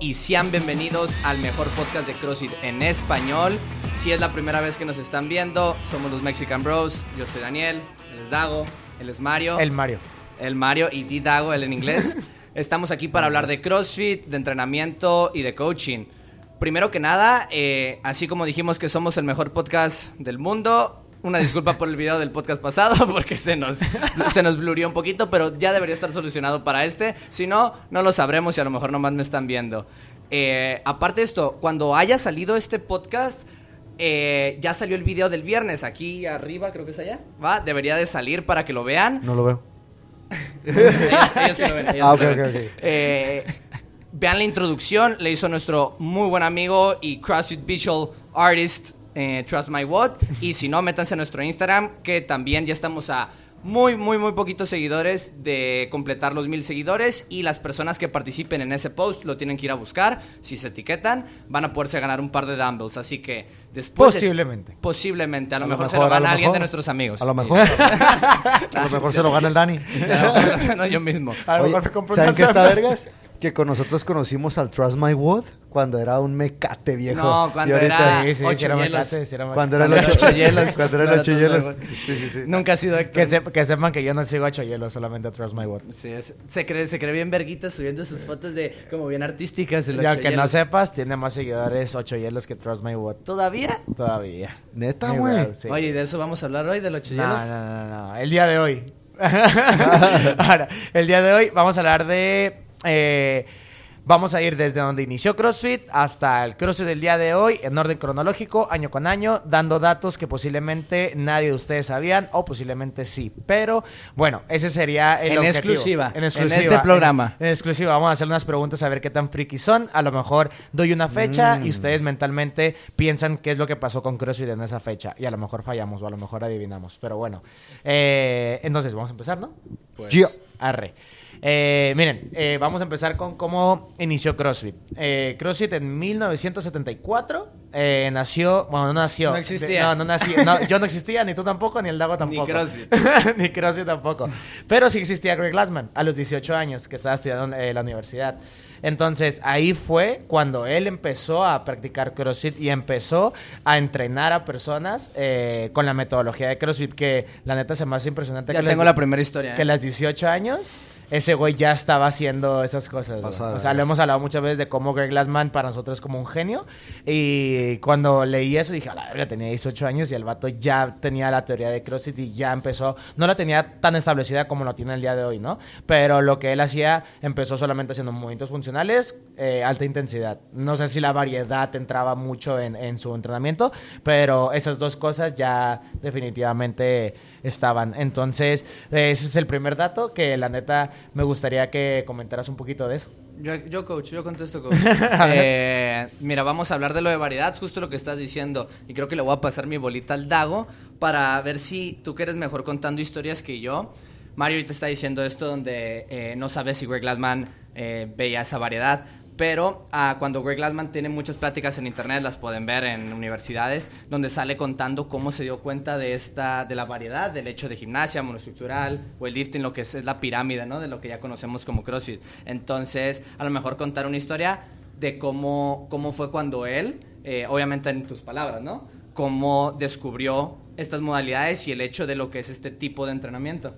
y sean bienvenidos al mejor podcast de CrossFit en español. Si es la primera vez que nos están viendo, somos los Mexican Bros. Yo soy Daniel, él es Dago, él es Mario. El Mario. El Mario y D Dago, él en inglés. Estamos aquí para hablar de CrossFit, de entrenamiento y de coaching. Primero que nada, eh, así como dijimos que somos el mejor podcast del mundo, una disculpa por el video del podcast pasado porque se nos, se nos blurió un poquito, pero ya debería estar solucionado para este. Si no, no lo sabremos y a lo mejor nomás me están viendo. Eh, aparte de esto, cuando haya salido este podcast, eh, ya salió el video del viernes. Aquí arriba, creo que es allá. ¿Va? Debería de salir para que lo vean. No lo veo. ellos, ellos sí lo ven. ellos Ah, sí lo ok, ven. ok, ok. Eh, vean la introducción, le hizo nuestro muy buen amigo y CrossFit Visual Artist, eh, Trust My What. Y si no, métanse a nuestro Instagram, que también ya estamos a muy, muy, muy poquitos seguidores de completar los mil seguidores. Y las personas que participen en ese post lo tienen que ir a buscar. Si se etiquetan, van a poderse ganar un par de dumbbells. Así que después. de- Posiblemente. posiblemente, a lo A lo mejor, se lo gana lo alguien de nuestros amigos. A lo mejor. a lo mejor se lo gana el Dani. no, yo mismo. A lo Oye, mejor me compro ¿Saben qué está vergas? Que con nosotros conocimos al Trust My Wood cuando era un mecate viejo. No, cuando ahorita- era Sí, sí, ocho sí, era hielos. mecate, sí era mecate. Cuando era el ocho ocho hielos. Cuando era el ocho hielos. Wood. Sí, sí, sí. Nunca ha sido Héctor. Que, sep- que sepan que yo no sigo a Choyelo, solamente a Trust My Word. Sí, es- se, cree, se cree bien verguita subiendo sus fotos de como bien artísticas. el Y aunque no sepas, tiene más seguidores 8 hielos que Trust My Word. ¿Todavía? Todavía. Neta, Sí, güey. sí. Oye, ¿de eso vamos a hablar hoy, del ocho No, hielos? no, no, no, no. El día de hoy. Ahora, el día de hoy vamos a hablar de. eh, vamos a ir desde donde inició CrossFit hasta el CrossFit del día de hoy, en orden cronológico, año con año, dando datos que posiblemente nadie de ustedes sabían o posiblemente sí. Pero bueno, ese sería el En objetivo. exclusiva, En en exclusiva. este programa. En, en exclusiva. Vamos a hacer unas preguntas a ver qué tan friki son. A lo mejor doy una fecha y ustedes mentalmente piensan qué es lo que pasó con CrossFit en esa fecha. Y a lo mejor fallamos o a lo mejor adivinamos. Pero bueno. Eh, entonces, vamos a empezar, ¿no? Pues, Gio. Arre. Eh, miren, eh, vamos a empezar con cómo inició CrossFit. Eh, CrossFit en 1974 eh, nació, bueno, no nació. No existía. No, no no, yo no existía, ni tú tampoco, ni el Dago tampoco. CrossFit. ni CrossFit tampoco. Pero sí existía Greg Glassman a los 18 años que estaba estudiando en eh, la universidad. Entonces ahí fue cuando él empezó a practicar CrossFit y empezó a entrenar a personas con la metodología de CrossFit que la neta se me hace impresionante. Ya que tengo les- la primera historia. que a las 18 años ese güey ya estaba haciendo esas cosas. Pasada, O sea, lo hemos hablado muchas veces de cómo Greg Glassman para nosotros es como un genio. Y cuando leí eso dije, a la verga, tenía 18 años y el vato ya tenía la teoría de CrossFit y ya empezó. No la tenía tan establecida como lo tiene el día de hoy, ¿no? Pero lo que él hacía empezó solamente haciendo movimientos funcionales, eh, alta intensidad. No sé si la variedad entraba mucho en, en su entrenamiento, pero esas dos cosas ya definitivamente estaban. Entonces, ese es el primer dato que la neta me gustaría que comentaras un poquito de eso. Yo, yo, coach, yo contesto, coach. Eh, mira, vamos a hablar de lo de variedad, justo lo que estás diciendo. Y creo que le voy a pasar mi bolita al Dago para ver si tú que eres mejor contando historias que yo. Mario ahorita está diciendo esto donde eh, no sabes si Greg Glassman eh, veía esa variedad. Pero ah, cuando Greg Glassman tiene muchas pláticas en internet, las pueden ver en universidades, donde sale contando cómo se dio cuenta de esta, de la variedad, del hecho de gimnasia, monoestructural, o el lifting, lo que es, es la pirámide, ¿no? De lo que ya conocemos como CrossFit. Entonces, a lo mejor contar una historia de cómo, cómo fue cuando él, eh, obviamente en tus palabras, ¿no? Cómo descubrió estas modalidades y el hecho de lo que es este tipo de entrenamiento.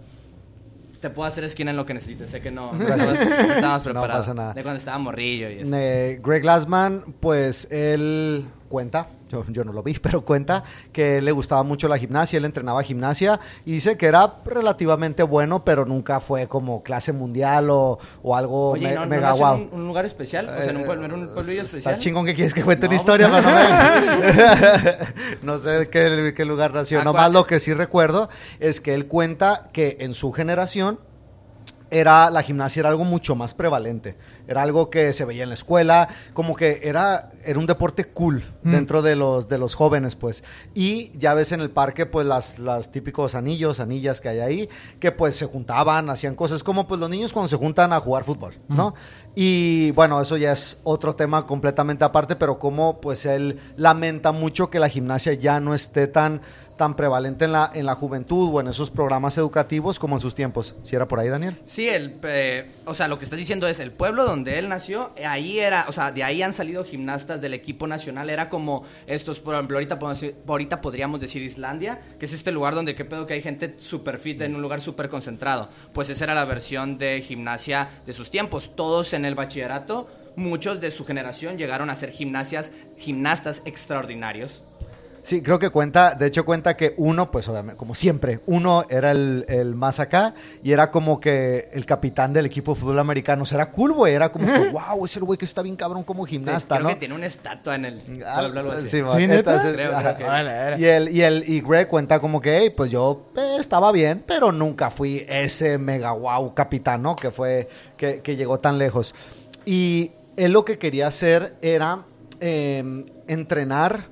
Te puedo hacer esquina en lo que necesites, sé que no, no no estabas preparado. pasa nada. De cuando estaba morrillo y eso. Eh, Greg Glassman, pues él cuenta, yo, yo no lo vi, pero cuenta que le gustaba mucho la gimnasia, él entrenaba gimnasia y dice que era relativamente bueno, pero nunca fue como clase mundial o, o algo Oye, me- ¿no, no mega nació guau. un, un lugar especial? O sea, en un, pueblo- ¿no era un pueblillo especial? Está chingón que quieres que cuente una No, historia, pues- no, no sé qué, qué lugar nació. Nomás lo que sí recuerdo es que él cuenta que en su generación era la gimnasia era algo mucho más prevalente. Era algo que se veía en la escuela, como que era, era un deporte cool Mm. dentro de los, de los jóvenes, pues. Y ya ves en el parque, pues, las, las típicos anillos, anillas que hay ahí, que pues se juntaban, hacían cosas como pues los niños cuando se juntan a jugar fútbol, ¿no? Y bueno, eso ya es otro tema completamente aparte, pero como pues él lamenta mucho que la gimnasia ya no esté tan tan prevalente en la, en la juventud o en esos programas educativos como en sus tiempos. ¿Si era por ahí, Daniel? Sí, el, eh, o sea, lo que estás diciendo es el pueblo donde él nació, eh, ahí era, o sea, de ahí han salido gimnastas del equipo nacional, era como estos, por ejemplo, ahorita, ahorita podríamos decir Islandia, que es este lugar donde qué pedo que hay gente super fit en un lugar súper concentrado. Pues esa era la versión de gimnasia de sus tiempos. Todos en el bachillerato, muchos de su generación llegaron a ser gimnasias, gimnastas extraordinarios. Sí, creo que cuenta, de hecho cuenta que uno, pues obviamente, como siempre, uno era el, el más acá y era como que el capitán del equipo de fútbol americano. O sea, era cool, güey, era como que, wow, ese güey que está bien cabrón como gimnasta, Creo ¿no? que tiene una estatua en el Ah, pueblo, algo así. sí, ¿Sí, entonces, Creo, creo que- vale. Y el, y el, y Greg cuenta como que, hey, pues yo eh, estaba bien, pero nunca fui ese mega wow capitán, ¿no? Que fue, que, que llegó tan lejos. Y él lo que quería hacer era eh, entrenar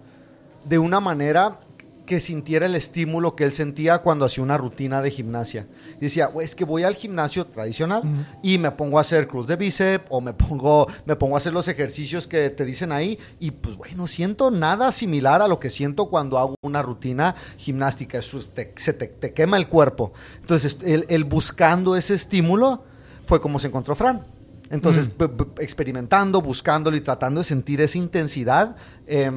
de una manera que sintiera el estímulo que él sentía cuando hacía una rutina de gimnasia. Y decía, "Güey, es que voy al gimnasio tradicional y me pongo a hacer cruz de bíceps o me pongo, me pongo a hacer los ejercicios que te dicen ahí y pues bueno, no siento nada similar a lo que siento cuando hago una rutina gimnástica. Eso es- te- se te, te quema el cuerpo. Entonces, él, él buscando ese estímulo fue como se encontró Fran. Entonces, p- p- experimentando, buscándolo y tratando de sentir esa intensidad. eh,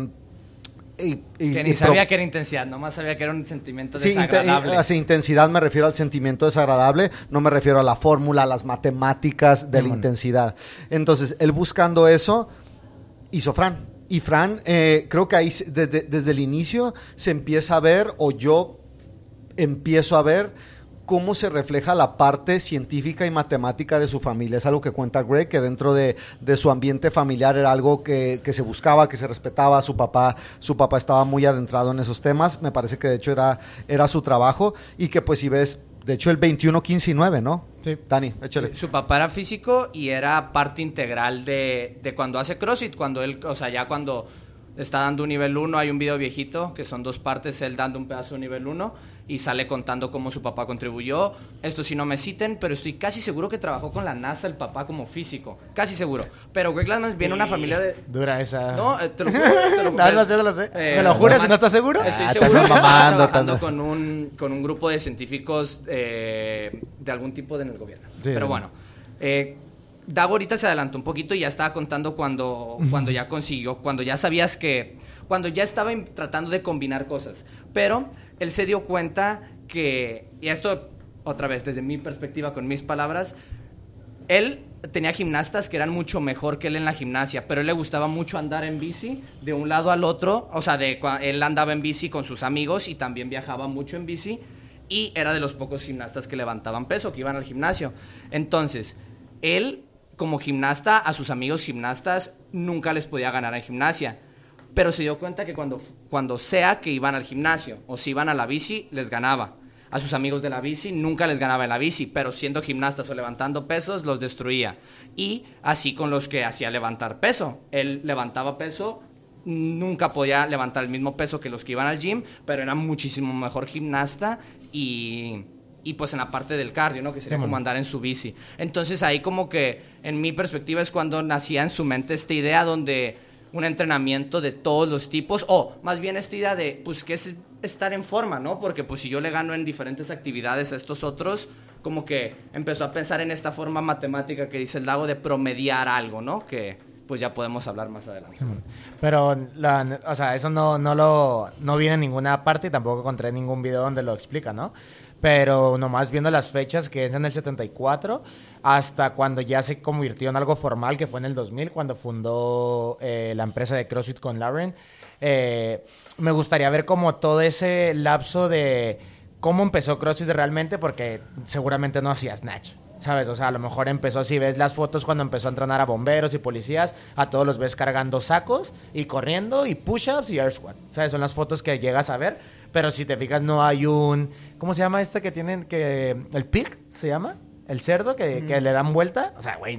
y- y- Que ni sabía que era intensidad, nomás sabía que era un sentimiento Sí, desagradable. hacia intensidad me refiero al sentimiento desagradable, no me refiero a la fórmula, a las matemáticas de la intensidad. Entonces, él buscando eso, hizo Fran. Y Fran, eh, creo que ahí desde, desde el inicio se empieza a ver, o yo empiezo a ver cómo se refleja la parte científica y matemática de su familia. Es algo que cuenta Greg, que dentro de, de su ambiente familiar era algo que, que se buscaba, que se respetaba. Su papá, su papá estaba muy adentrado en esos temas. Me parece que de hecho era, era su trabajo. Y que pues si ves, de hecho el 21, 15 y 9, ¿no? Sí. Dani, échale. Su papá era físico y era parte integral de, de cuando hace CrossFit, cuando él, o sea, ya cuando está dando un nivel 1, hay un video viejito que son dos partes, él dando un pedazo de nivel 1 y sale contando cómo su papá contribuyó. Esto sí no me citen, pero estoy casi seguro que trabajó con la NASA el papá como físico, casi seguro. Pero Greg Glassman viene de una familia de... Dura esa. No, eh, te lo juro, te lo No, lo sé, no lo sé. Eh, ¿Me lo juras y no estás seguro? Estoy Ah, seguro estás mamando, trabajando con un, con un grupo de científicos eh, de algún tipo de en el gobierno. Sí, Pero sí. bueno, eh, Dago ahorita se adelantó un poquito y ya estaba contando cuando, cuando ya consiguió, cuando ya sabías que, cuando ya estaba tratando de combinar cosas. Pero él se dio cuenta que, y esto otra vez desde mi perspectiva con mis palabras, él tenía gimnastas que eran mucho mejor que él en la gimnasia, pero él le gustaba mucho andar en bici de un lado al otro, o sea, de, él andaba en bici con sus amigos y también viajaba mucho en bici y era de los pocos gimnastas que levantaban peso, que iban al gimnasio. Entonces, él como gimnasta a sus amigos gimnastas nunca les podía ganar en gimnasia. Pero se dio cuenta que cuando, cuando sea que iban al gimnasio o si iban a la bici, les ganaba. A sus amigos de la bici nunca les ganaba en la bici, pero siendo gimnastas o levantando pesos, los destruía. Y así con los que hacía levantar peso. Él levantaba peso, nunca podía levantar el mismo peso que los que iban al gym, pero era muchísimo mejor gimnasta y, y pues en la parte del cardio, ¿no? Que sería como andar en su bici. Entonces ahí como que en mi perspectiva es cuando nacía en su mente esta idea donde un entrenamiento de todos los tipos, o más bien esta idea de, pues, que es estar en forma, ¿no? Porque pues si yo le gano en diferentes actividades a estos otros, como que empezó a pensar en esta forma matemática que dice el lago de promediar algo, ¿no? Que pues ya podemos hablar más adelante. Simón. Pero, la- o sea, eso no, no lo no viene en ninguna parte y tampoco encontré ningún video donde lo explica, ¿no? Pero nomás viendo las fechas, que es en el 74, hasta cuando ya se convirtió en algo formal, que fue en el 2000, cuando fundó eh, la empresa de CrossFit con Lauren, eh, me gustaría ver como todo ese lapso de cómo empezó CrossFit realmente, porque seguramente no hacía Snatch. ¿Sabes? O sea, a lo mejor empezó, si ves las fotos cuando empezó a entrenar a bomberos y policías, a todos los ves cargando sacos y corriendo y push-ups y air squat. ¿Sabes? Son las fotos que llegas a ver, pero si te fijas no hay un... ¿Cómo se llama este que tienen que... el pig se llama? El cerdo que, que le dan vuelta. O sea, güey,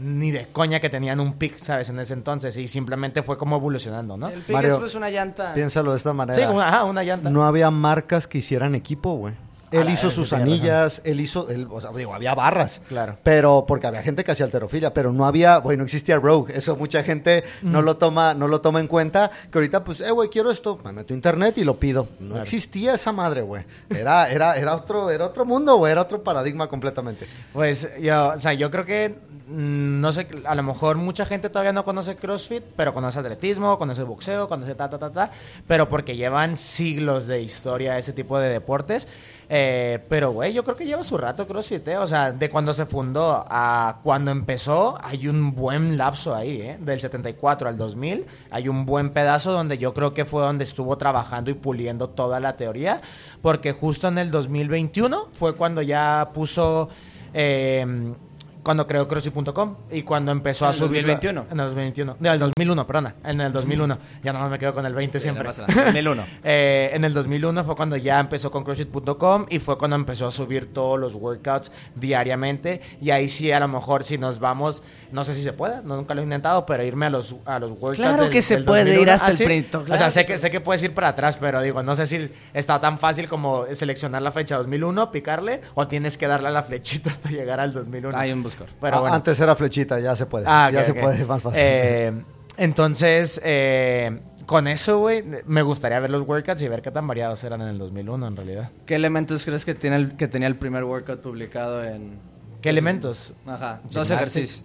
ni de coña que tenían un pig, ¿sabes? En ese entonces y simplemente fue como evolucionando, ¿no? El Mario, es pues una llanta. Piénsalo de esta manera. Sí, una, ajá, una llanta. No había marcas que hicieran equipo, güey. Él la hizo sus anillas, él hizo, él, o sea, digo, había barras. Claro. Pero, porque había gente que hacía alterofilia, pero no había, güey, no existía Rogue. Eso mucha gente no lo toma, no lo toma en cuenta. Que ahorita, pues, eh, güey, quiero esto, me meto a internet y lo pido. No Claro. existía esa madre, güey. Era, era, era otro, era otro mundo, güey, era otro paradigma completamente. Pues yo, o sea, yo creo que, mm, no sé, a lo mejor mucha gente todavía no conoce CrossFit, pero conoce atletismo, conoce boxeo, conoce ta, ta, ta, ta, pero porque llevan siglos de historia ese tipo de deportes. Eh, pero, güey, yo creo que lleva su rato CrossFit, ¿eh? O sea, de cuando se fundó a cuando empezó, hay un buen lapso ahí, ¿eh? Del 74 al 2000, hay un buen pedazo donde yo creo que fue donde estuvo trabajando y puliendo toda la teoría, porque justo en el 2021 fue cuando ya puso... eh, cuando creó CrossFit.com y cuando empezó ¿En a el subir 2021? en el 2021 no, el 2001 perdona en el 2001 ya no me quedo con el 20 Sí, siempre no pasa nada. 2001. Eh, en el 2001 fue cuando ya empezó con CrossFit.com y fue cuando empezó a subir todos los workouts diariamente. Y ahí sí, a lo mejor, si nos vamos, no sé si se puede, no, nunca lo he intentado, pero irme a los, a los workouts. Claro del- que se del puede 2001. ir hasta ¿Ah, el sí? print, O claro sea, sé que que, sé que puedes ir para atrás, pero digo, no sé si está tan fácil como seleccionar la fecha 2001, picarle, o tienes que darle a la flechita hasta llegar al 2001. Hay un buscador. Pero A- bueno. Antes era flechita, ya se puede. Ah, ya se puede, más fácil. Eh, entonces, eh, con eso, güey, me gustaría ver los workouts y ver qué tan variados eran en el 2001, en realidad. ¿Qué elementos crees que, tiene el- que tenía el primer workout publicado en... ¿Qué elementos? Ajá, dos ejercicios.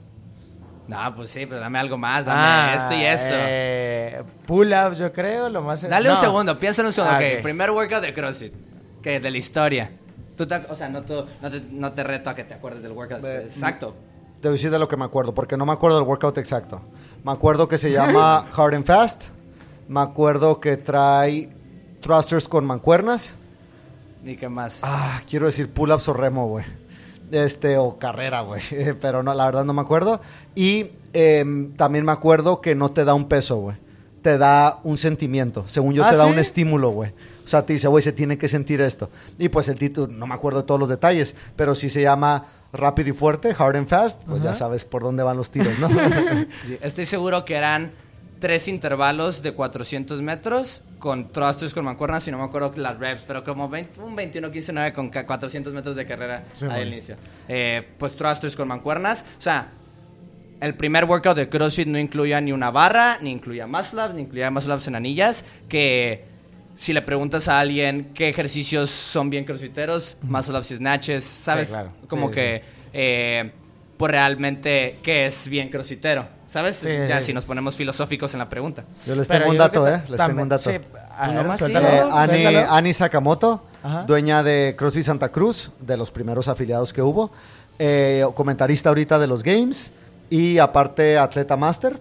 No, pues sí, pero dame algo más, dame Ah, esto y esto. eh, pull-ups, yo creo, lo más... Dale un segundo, piensa en un segundo. Ah, ok, ok. primer workout de CrossFit. Que de la historia. Tú te- o sea, no, tú- no, te, no te reto a que te acuerdes del workout. Exacto. Te voy a decir de lo que me acuerdo, porque no me acuerdo del workout exacto. Me acuerdo que se llama Hard and Fast. Me acuerdo que trae thrusters con mancuernas. ¿Y qué más? Ah, quiero decir pull-ups o remo, güey. Este, o carrera, güey. Pero no, la verdad no me acuerdo. Y em, también me acuerdo que no te da un peso, güey. Te da un sentimiento. Según yo, ¿Ah, te da sí? un estímulo, güey. O sea, te dice, güey, se tiene que sentir esto. Y pues el título, no me acuerdo de todos los detalles, pero sí se llama Rápido y Fuerte, Hard and Fast. Pues ya sabes por dónde van los tiros, ¿no? Estoy seguro que eran tres intervalos de 400 metros con thrusters con mancuernas y no me acuerdo las reps, pero como 20 un 21-15-9 con ca- 400 metros de carrera Sí, al bueno. inicio. Eh, pues thrusters con mancuernas. O sea, el primer workout de CrossFit no incluía ni una barra, ni incluía muscle ups, ni incluía muscle ups en anillas, que si le preguntas a alguien qué ejercicios son bien crossfiteros, muscle ups y snatches, ¿sabes? Sí, claro. Como Sí, que, eh, pues realmente, ¿qué es bien crossfitero? ¿Sabes? Sí, ya sí. si nos ponemos filosóficos en la pregunta. Yo les Pero tengo un dato, ¿eh? Les tengo un dato. Eh, Ani, Sakamoto, Ajá. dueña de CrossFit Santa Cruz, de los primeros afiliados que hubo, eh, comentarista ahorita de los Games y aparte atleta máster,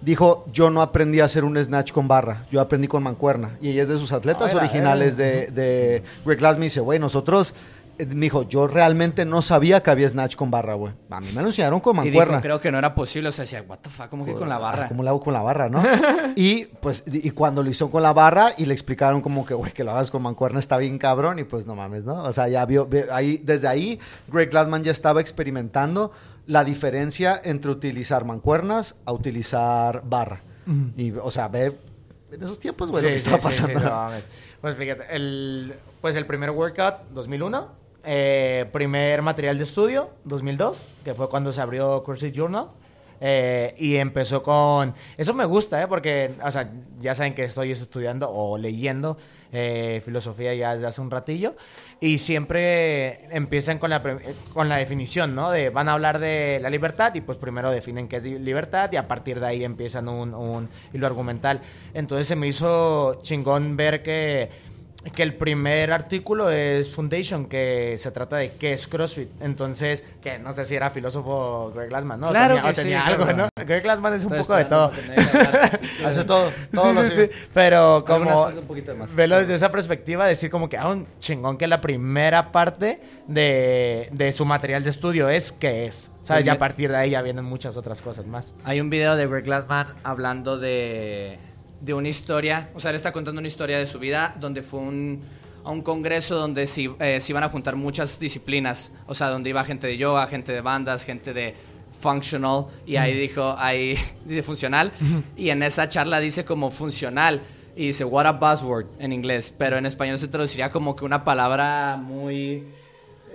dijo, yo no aprendí a hacer un snatch con barra, yo aprendí con mancuerna. Y ella es de sus atletas originales de, de Greg Glass. Me dice, güey, nosotros, eh, me dijo, yo realmente no sabía que había snatch con barra, güey. A mí me lo enseñaron con Y dijo, mancuerna. creo que no era posible. O sea, decía, what the fuck, ¿cómo que con la barra? ¿Cómo lo hago con la barra, no? y pues, y cuando lo hizo con la barra y le explicaron como que, güey, que lo hagas con mancuerna está bien cabrón y pues no mames, ¿no? O sea, ya vio, ahí, desde ahí, Greg Glassman ya estaba experimentando la diferencia entre utilizar mancuernas a utilizar barra. Y, o sea, ve en esos tiempos, güey, lo que Sí, estaba sí, sí, sí, pasando. no pues fíjate, el, pues el primer workout, 2001. eh, primer material de estudio, 2002, que fue cuando se abrió CrossFit Journal. eh, y empezó con... Eso me gusta, ¿eh? Porque, o sea, ya saben que estoy estudiando o leyendo eh, filosofía ya desde hace un ratillo. Y siempre empiezan con la, con la definición, ¿no? De van a hablar de la libertad y pues primero definen qué es li- libertad y a partir de ahí empiezan un, un hilo argumental. Entonces se me hizo chingón ver que que el primer artículo es Foundation, que se trata de qué es CrossFit. Entonces, que no sé si era filósofo Greg Glassman, ¿no? Claro tenía, o que sí, tenía claro. algo, ¿no? Greg Glassman es un poco de todo. Hace todo, todo Sí, lo sí. Pero como más. velo desde esa perspectiva, decir como que ah, un chingón que la primera parte de, de su material de estudio es qué es. ¿Sabes? Pues Y a partir de ahí ya vienen muchas otras cosas más. Hay un video de Greg Glassman hablando de, de una historia, o sea, él está contando una historia de su vida donde fue un, a un congreso donde se, eh, se iban a juntar muchas disciplinas, o sea, donde iba gente de yoga, gente de bandas, gente de functional, y ahí dijo, ahí, de funcional, y en esa charla dice como funcional, y dice, what a buzzword en inglés, pero en español se traduciría como que una palabra muy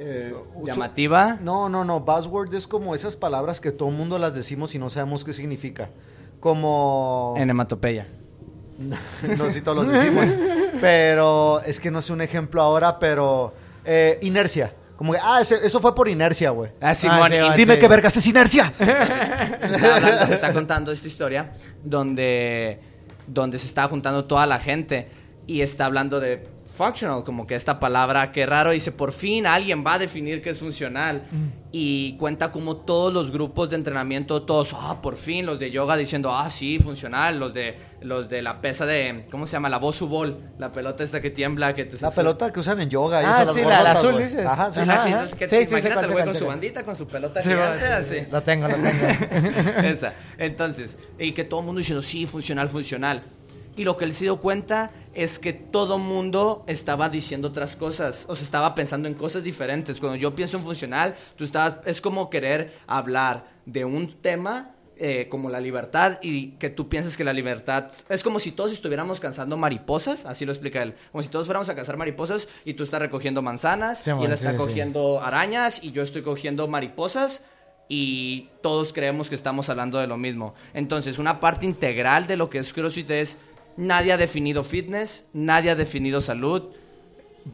eh, llamativa. No, no, no. Buzzword es como esas palabras que todo el mundo las decimos y no sabemos qué significa. Como... En hematopeya. no sé si todos los decimos. pero es que no sé un ejemplo ahora, pero... eh, inercia. Como que, ah, ese- eso fue por inercia, güey. Ah, Simón, sí, Dime sí. qué vergas es inercia. está, hablando- está contando esta historia donde, donde se está juntando toda la gente y está hablando de functional, como que esta palabra, qué raro, dice, por fin alguien va a definir qué es funcional. Y cuenta como todos los grupos de entrenamiento, todos, ah, por fin, los de yoga diciendo, ah, sí, funcional, los de, los de la pesa de, ¿cómo se llama? La Bosu Ball, la pelota esta que tiembla, que te... La pelota que usan en yoga. y Ah, las sí, la- la azul, dices. Ajá, sí. Ajá, Ajá, entonces, que- Sí, sí, sé imagínate cuál, el güey con su bandita, con su pelota Sí, gigante, así. Lo tengo, lo tengo. Esa. Entonces, y que todo el mundo diciendo, sí, funcional, funcional. Y lo que él se dio cuenta es que todo mundo estaba diciendo otras cosas, o sea, estaba pensando en cosas diferentes. Cuando yo pienso en funcional, tú estabas, es como querer hablar de un tema eh, como la libertad y que tú piensas que la libertad es como si todos estuviéramos cazando mariposas, así lo explica él, como si todos fuéramos a cazar mariposas y tú estás recogiendo manzanas Sí, y él está sí, sí. cogiendo arañas y yo estoy cogiendo mariposas y todos creemos que estamos hablando de lo mismo. Entonces, una parte integral de lo que es CrossFit es nadie ha definido fitness, nadie ha definido salud.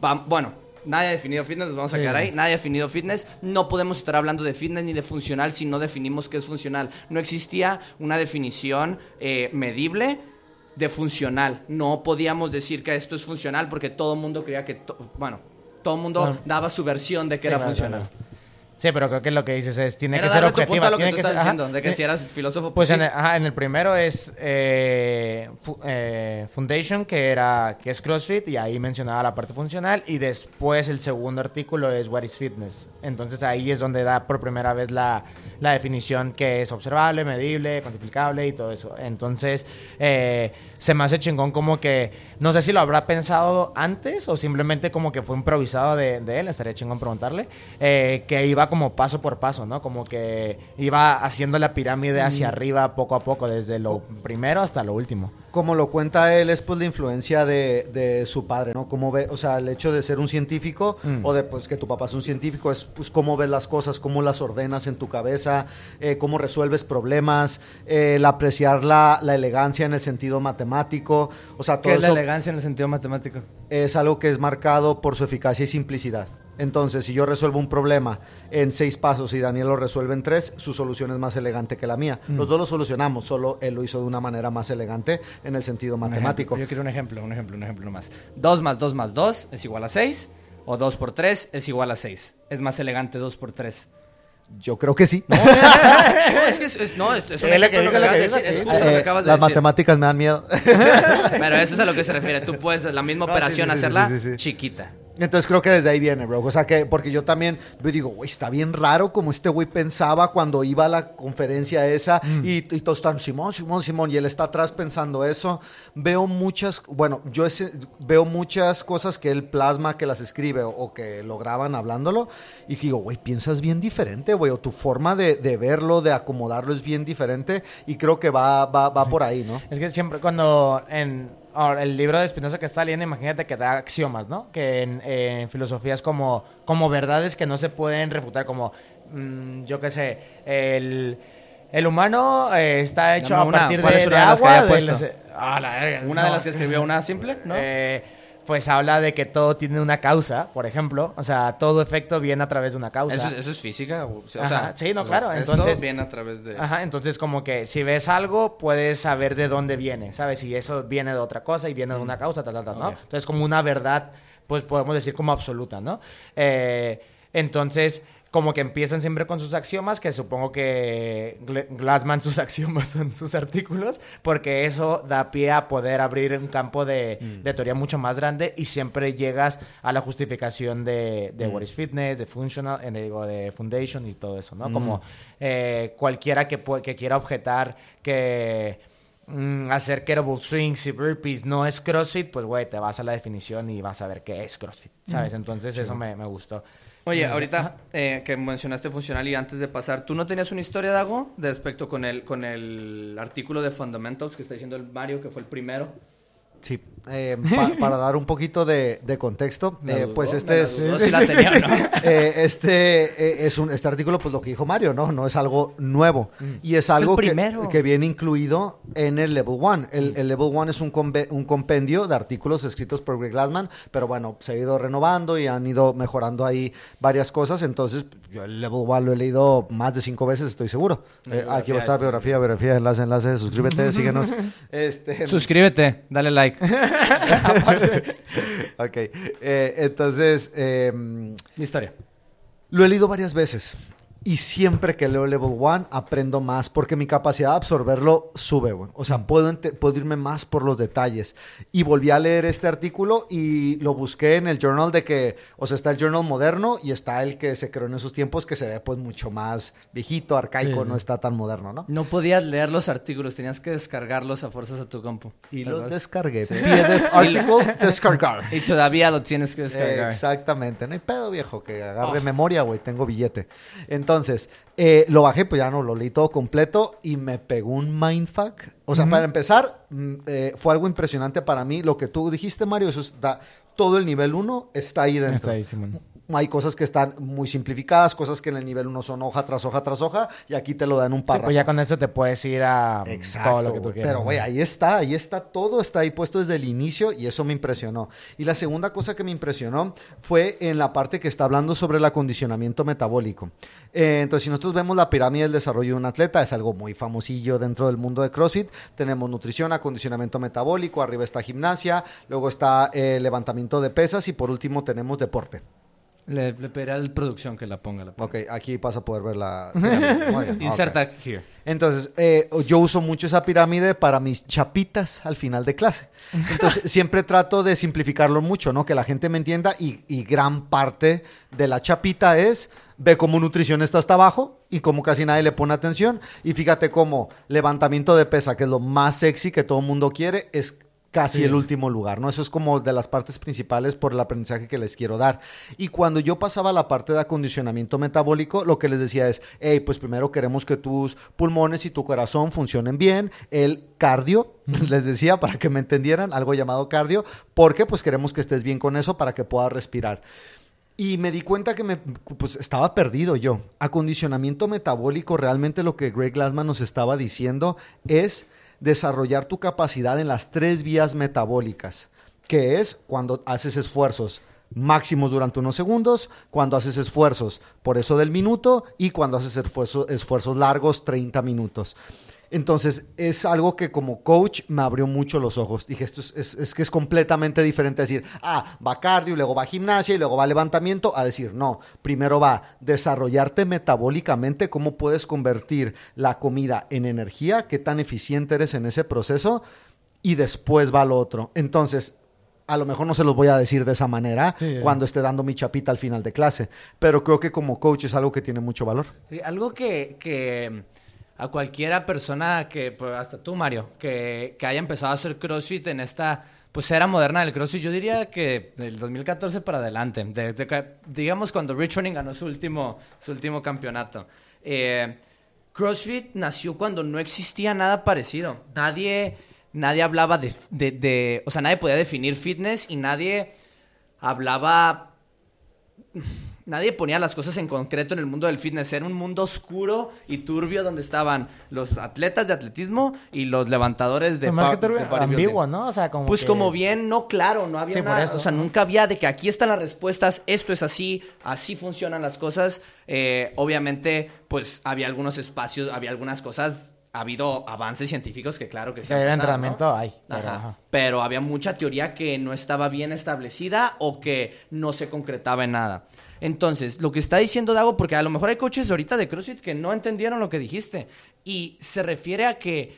Va- bueno, nadie ha definido fitness, nos vamos a Sí. quedar ahí. Nadie ha definido fitness. No podemos estar hablando de fitness ni de funcional si no definimos qué es funcional. No existía una definición eh, medible de funcional. No podíamos decir que esto es funcional porque todo el mundo creía que, bueno, todo el mundo daba su versión de que Sí, era claro, funcional. claro. Sí, pero creo que lo que dices es, tiene Era que ser objetiva. a lo que tiene que estás ser- ajá, diciendo, de que si eras filósofo, Pues sí. en el, ajá, en el primero es eh, fu- eh, Foundation, que era que es CrossFit, y ahí mencionaba la parte funcional, y después el segundo artículo es What is Fitness. Entonces ahí es donde da por primera vez la, la definición que es observable, medible, cuantificable y todo eso. Entonces eh, se me hace chingón como que, no sé si lo habrá pensado antes o simplemente como que fue improvisado de, de él, estaría chingón preguntarle, eh, que iba como paso por paso, ¿no? Como que iba haciendo la pirámide hacia arriba poco a poco, desde lo primero hasta lo último. Como lo cuenta él, es pues la influencia de, de su padre, ¿no? Como ve, o sea, el hecho de ser un científico Mm. o de pues que tu papá es un científico es pues cómo ves las cosas, cómo las ordenas en tu cabeza, eh, cómo resuelves problemas, eh, el apreciar la, la elegancia en el sentido matemático, o sea, ¿Qué todo es la eso elegancia en el sentido matemático? es algo que es marcado por su eficacia y simplicidad. Entonces, si yo resuelvo un problema en seis pasos y Daniel lo resuelve en tres, su solución es más elegante que la mía. Mm. Los dos lo solucionamos, solo él lo hizo de una manera más elegante en el sentido Un matemático. ejemplo. Yo quiero un ejemplo, un ejemplo, un ejemplo más. 2 más 2 más 2 es igual a 6. O 2 por 3 es igual a 6. Es más elegante 2 por 3. Yo creo que sí. No, es que es, es- no, es, es un Sí, lo ejemplo que lo dijo, que lo acabas de decir, es sí. justo lo que Eh, acabas de las decir. matemáticas me dan miedo. Pero eso es a lo que se refiere. Tú puedes la misma No, sí, operación sí, sí, hacerla sí, sí, sí. chiquita. Entonces creo que desde ahí viene, bro. O sea que, porque yo también yo digo, güey, está bien raro como este güey pensaba cuando iba a la conferencia esa y, y todos están, Simón, Simón, Simón, y él está atrás pensando eso. Veo muchas, bueno, yo ese- veo muchas cosas que él plasma, que las escribe o, o que lo graban hablándolo y que digo, güey, piensas bien diferente, güey, o tu forma de, de verlo, de acomodarlo es bien diferente y creo que va, va, va por ahí, ¿no? Es que siempre cuando en ahora, el libro de Spinoza que está leyendo, imagínate que da axiomas, ¿no? Que en, en filosofía es como, como verdades que no se pueden refutar, como, mm, yo qué sé, el, el humano eh, está hecho a una, partir ¿cuál de, una de de las que agua. haya de puesto? las- ah, la verga, Una no. de las que escribió una simple, ¿no? Eh, pues habla de que todo tiene una causa, por ejemplo. O sea, todo efecto viene a través de una causa. eso, es- eso es física. O sea, Ajá, sí, no, claro, entonces- viene a través de. Ajá, entonces como que si ves algo, puedes saber de dónde viene, ¿sabes? Si eso viene de otra cosa y viene de una causa, tal, tal, tal, ¿no? Entonces como una verdad, pues podemos decir como absoluta, ¿no? Eh, entonces, como que empiezan siempre con sus axiomas, que supongo que Glassman sus axiomas son sus artículos, porque eso da pie a poder abrir un campo de, de teoría mucho más grande y siempre llegas a la justificación de, de what is fitness, de functional, eh, digo, de foundation y todo eso, ¿no? Como eh, cualquiera que, que quiera objetar que mm, hacer kettlebell swings y burpees no es CrossFit, pues güey, te vas a la definición y vas a ver qué es CrossFit, ¿sabes? Entonces eso me, me gustó. Oye, ahorita eh, que mencionaste funcional y antes de pasar, ¿tú no tenías una historia, Dago, de respecto con el, con el artículo de Fundamentals que está diciendo el Mario, que fue el primero? Sí, eh, pa- para dar un poquito de, de contexto, eh, dudó, pues este es... si la tenía no. Eh, este eh, es un este artículo pues lo que dijo Mario no no es algo nuevo. Y es algo que, primero. que viene incluido en el level 1 el, el level 1 es un, un compendio de artículos escritos por Greg Glassman pero bueno se ha ido renovando y han ido mejorando ahí varias cosas. Entonces yo el level 1 lo he leído más de cinco veces estoy seguro. Eh, aquí va a estar biografía biografía enlace enlace suscríbete síguenos. Este Suscríbete, dale like. ok eh, entonces eh, Mi historia. Lo he leído varias veces y siempre que leo Level 1 aprendo más porque mi capacidad de absorberlo sube, güey. O sea, puedo, puedo irme más por los detalles. Y volví a leer este artículo y lo busqué en el journal de que, o sea, está el journal moderno y está el que se creó en esos tiempos que se ve pues mucho más viejito, arcaico, Sí, sí. no está tan moderno, ¿no? No podías leer los artículos, tenías que descargarlos a fuerzas a tu compu. Y ¿Te lo acuerdas? descargué. PDF article, descargar. Y todavía lo tienes que descargar. Exactamente, no hay pedo viejo que agarre Oh. memoria, güey, tengo billete. Entonces, eh, lo bajé, pues ya no, lo leí todo completo y me pegó un mindfuck. O sea, para empezar, mm, eh, fue algo impresionante para mí. Lo que tú dijiste, Mario, eso está, todo el nivel 1 está ahí dentro. Está ahí, Simón. Hay cosas que están muy simplificadas, cosas que en el nivel 1 son hoja tras hoja tras hoja, y aquí te lo dan un Sí, párrafo. pues ya con eso te puedes ir a mm, Exacto, todo lo que tú quieras. Pero, güey, ahí está, ahí está, todo está ahí puesto desde el inicio y eso me impresionó. Y la segunda cosa que me impresionó fue en la parte que está hablando sobre el acondicionamiento metabólico. Eh, entonces, si nosotros vemos la pirámide del desarrollo de un atleta, es algo muy famosillo dentro del mundo de CrossFit. Tenemos nutrición, acondicionamiento metabólico, arriba está gimnasia, luego está eh, levantamiento de pesas y por último tenemos deporte. Le, le pediré a la producción que la ponga. La ponga. Ok, aquí vas a poder ver la pirámide. Inserta here. Entonces, eh, yo uso mucho esa pirámide para mis chapitas al final de clase. Entonces, siempre trato de simplificarlo mucho, ¿no? Que la gente me entienda y, y gran parte de la chapita es, ve cómo nutrición está hasta abajo y cómo casi nadie le pone atención. Y fíjate cómo levantamiento de pesa, que es lo más sexy que todo el mundo quiere, es casi Sí. el último lugar, ¿no? Eso es como de las partes principales por el aprendizaje que les quiero dar. Y cuando yo pasaba a la parte de acondicionamiento metabólico, lo que les decía es, hey, pues primero queremos que tus pulmones y tu corazón funcionen bien, el cardio, les decía, para que me entendieran, algo llamado cardio, porque pues queremos que estés bien con eso para que puedas respirar. Y me di cuenta que me, pues, estaba perdido yo. Acondicionamiento metabólico, realmente lo que Greg Glassman nos estaba diciendo es desarrollar tu capacidad en las tres vías metabólicas, que es cuando haces esfuerzos máximos durante unos segundos, cuando haces esfuerzos por eso del minuto y cuando haces esfuerzo- esfuerzos largos 30 minutos. Entonces, es algo que como coach me abrió mucho los ojos. Dije, esto es, es- es que es completamente diferente decir, ah, va cardio, y luego va gimnasia y luego va levantamiento, a decir, no, primero va desarrollarte metabólicamente, cómo puedes convertir la comida en energía, qué tan eficiente eres en ese proceso, y después va lo otro. Entonces, a lo mejor no se los voy a decir de esa manera Sí. cuando esté dando mi chapita al final de clase, pero creo que como coach es algo que tiene mucho valor. Sí, algo que, que a cualquiera persona que, pues, hasta tú, Mario, que, que haya empezado a hacer CrossFit en esta pues era moderna del CrossFit, yo diría que del 2014 para adelante, desde que, digamos cuando Rich Running ganó su último, su último campeonato. Eh, CrossFit nació cuando no existía nada parecido. Nadie, nadie hablaba de, de, de- o sea, nadie podía definir fitness y nadie hablaba Nadie ponía las cosas en concreto en el mundo del fitness. Era un mundo oscuro y turbio donde estaban los atletas de atletismo y los levantadores de, más que turbio, ambiguo, ¿no? O sea, como Pues que- como bien, no claro, no había Sí, por eso, o sea, nunca había de que aquí están las respuestas, esto es así, así funcionan las cosas. Eh, obviamente, pues había algunos espacios, había algunas cosas, ha habido avances científicos que claro que sí. Pasado, entrenamiento, ¿no? hay, pero, Ajá. ajá. Pero había mucha teoría que no estaba bien establecida o que no se concretaba en nada. Entonces, lo que está diciendo Dago, porque a lo mejor hay coaches ahorita de CrossFit que no entendieron lo que dijiste, y se refiere a que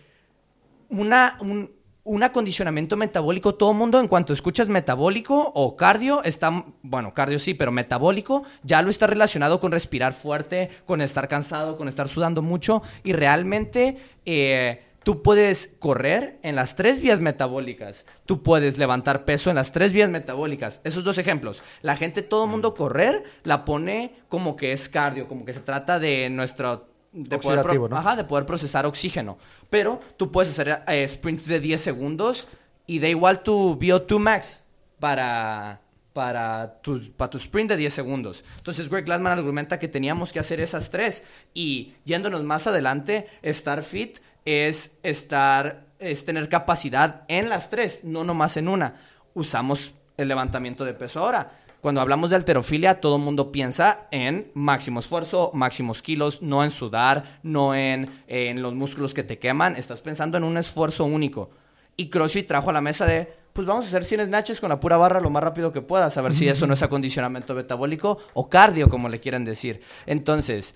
una, un, un acondicionamiento metabólico, todo mundo en cuanto escuchas metabólico o cardio, está, bueno, cardio sí, pero metabólico ya lo está relacionado con respirar fuerte, con estar cansado, con estar sudando mucho y realmente eh, tú puedes correr en las tres vías metabólicas, tú puedes levantar peso en las tres vías metabólicas. Esos dos ejemplos, la gente, todo el mundo correr, la pone como que es cardio, como que se trata de nuestro... De poder, pro- ¿no? Ajá, de poder procesar oxígeno. Pero tú puedes hacer eh, sprints de 10 segundos y da igual tu VO2 max para, para, tu, para tu sprint de 10 segundos. Entonces Greg Glassman argumenta que teníamos que hacer esas tres y yéndonos más adelante, estar fit es estar es tener capacidad en las tres, no nomás en una. Usamos el levantamiento de peso ahora. Cuando hablamos de alterofilia, todo el mundo piensa en máximo esfuerzo, máximos kilos, no en sudar, no en, en los músculos que te queman. Estás pensando en un esfuerzo único. Y CrossFit trajo a la mesa de, pues vamos a hacer 100 snatches con la pura barra lo más rápido que puedas, a ver si eso no es acondicionamiento metabólico o cardio, como le quieran decir. Entonces,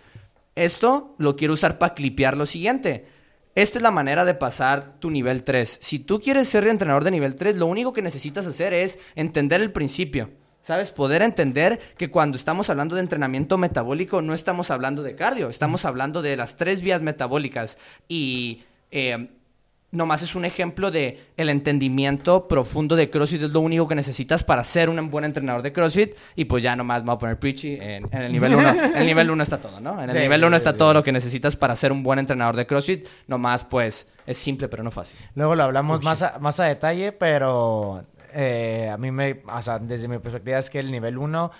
esto lo quiero usar para clipear lo siguiente. Esta es la manera de pasar tu nivel 3. Si tú quieres ser entrenador de nivel 3, lo único que necesitas hacer es entender el principio. ¿Sabes? Poder entender que cuando estamos hablando de entrenamiento metabólico no estamos hablando de cardio, estamos hablando de las tres vías metabólicas. Y eh, nomás es un ejemplo de el entendimiento profundo de CrossFit es lo único que necesitas para ser un buen entrenador de CrossFit y pues ya nomás me voy a poner preachy en, en el nivel 1. En el nivel 1 está todo, ¿no? En el Sí, nivel sí, 1 sí, está sí. todo lo que necesitas para ser un buen entrenador de CrossFit, nomás pues es simple pero no fácil. Luego lo hablamos más a, más a detalle, pero eh, a mí me, o sea, desde mi perspectiva es que el nivel 1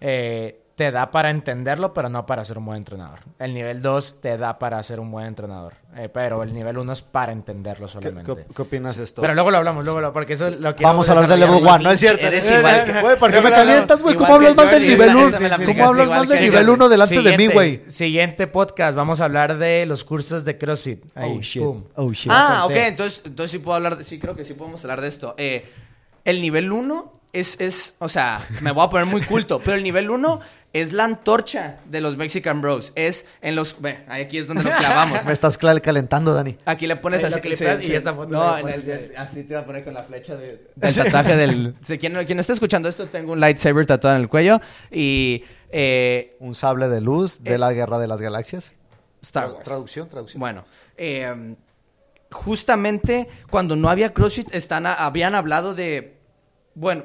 eh, te da para entenderlo, pero no para ser un buen entrenador. El nivel 2 te da para ser un buen entrenador, eh, pero el nivel 1 es para entenderlo ¿Qué, solamente. qué- qué opinas de esto? Pero luego lo hablamos, luego lo, porque eso lo quiero Vamos a hablar del level más. 1, ¿no es cierto? Eres igual que- Güey, ¿por qué me calientas, güey? ¿Cómo hablas más del nivel esa- 1? esa me la ¿Cómo hablas más del nivel Jordi. 1 delante de mí, güey? Siguiente podcast, vamos a hablar de los cursos de CrossFit. Ahí, Oh, shit. Oh, shit. Ah, ok, entonces, entonces sí puedo hablar, de- sí creo que sí podemos hablar de esto. Eh, el nivel 1 es, es, o sea, me voy a poner muy culto, pero el nivel 1 es la antorcha de los Mexican Bros. Es en los, ve, aquí es donde lo clavamos. Me estás cal- calentando, Dani. Aquí le pones Ahí así clipeas y esta foto No, en el- así te va a poner con la flecha de, del tatuaje del... Sí, quien, quien esté escuchando esto, tengo un lightsaber tatuado en el cuello y... eh, Un sable de luz de la Guerra de las Galaxias. Star Wars. Traducción, traducción. Bueno, eh, justamente cuando no había CrossFit están, habían hablado de... Bueno,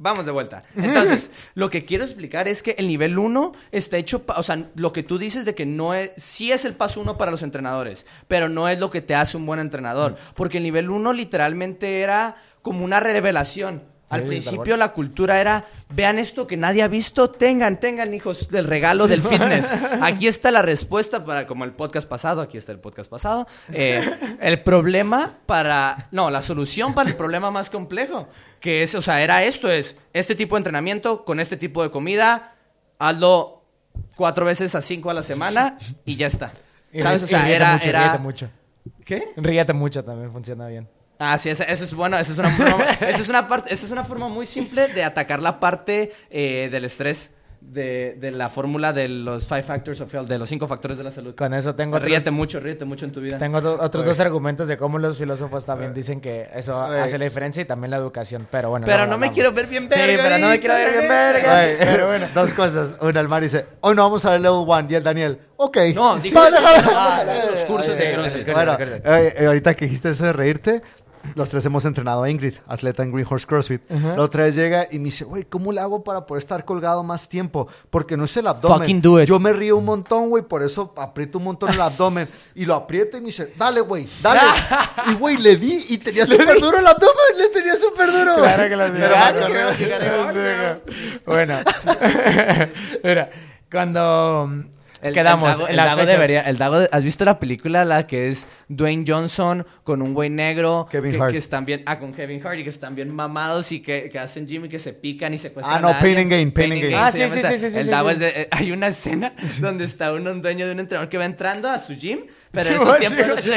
vamos de vuelta. Entonces, lo que quiero explicar es que el nivel 1 está hecho... pa- O sea, lo que tú dices de que no es... Sí es el paso 1 para los entrenadores, pero no es lo que te hace un buen entrenador. Porque el nivel 1 literalmente era como una revelación. Al Sí, principio la cultura era, vean esto que nadie ha visto, tengan, tengan hijos del regalo del fitness. Aquí está la respuesta para, como el podcast pasado, aquí está el podcast pasado. Eh, el problema para, no, la solución para el problema más complejo, que es, o sea, era esto, es este tipo de entrenamiento con este tipo de comida, hazlo cuatro veces a cinco a la semana y ya está. ¿Sabes? O sea, era, mucho, era... mucho. ¿Qué? Ríete mucho también funciona bien. Ah, sí, esa, esa es bueno, esa es una forma, esa es una parte, esa es una forma muy simple de atacar la parte eh, del estrés de, de la fórmula de los five factors of health, de los cinco factores de la salud. Con eso tengo otros, ríete mucho, ríete mucho en tu vida. tengo do- otros dos argumentos de cómo los filósofos también dicen que eso Güey. hace la diferencia y también la educación. Pero bueno. Pero luego no me quiero ver bien Sí, verga. pero no me quiero ver bien verga. Pero bueno. Dos cosas. Una, el Mar dice, hoy no vamos a ver level 1. Y el Daniel, ok. No, digo, Vale, no vale. vamos a hablar de los cursos sí, de sí, sí, Bueno, eh, eh, ahorita que dijiste eso de reírte, los tres hemos entrenado a Ingrid, atleta en Green Horse CrossFit. La otra vez llega y me dice, güey, ¿cómo le hago para poder estar colgado más tiempo? Porque no es el abdomen. Fucking do it. Yo me río un montón, güey, por eso aprieto un montón el abdomen. y lo aprieta y me dice, dale, güey, dale. y, güey, le di y tenía súper duro el abdomen, le tenía súper duro. Claro que lo Claro bueno, que que- lo Bueno. Mira, cuando El, quedamos el Dago, el debería, el Dago, ¿has visto la película la que es Dwayne Johnson con un güey negro Kevin que, Hart. que están bien, ah, con Kevin Hart y que están bien mamados y que, que hacen gym y que se pican y se Ah, no, Pain and Gain, Pain and Gain. Ah, sí, sí, sí, sí, sí, El sí, Dago sí. es de, eh, hay una escena donde está un dueño de un entrenador que va entrando a su gym, pero en esos tiempos sí,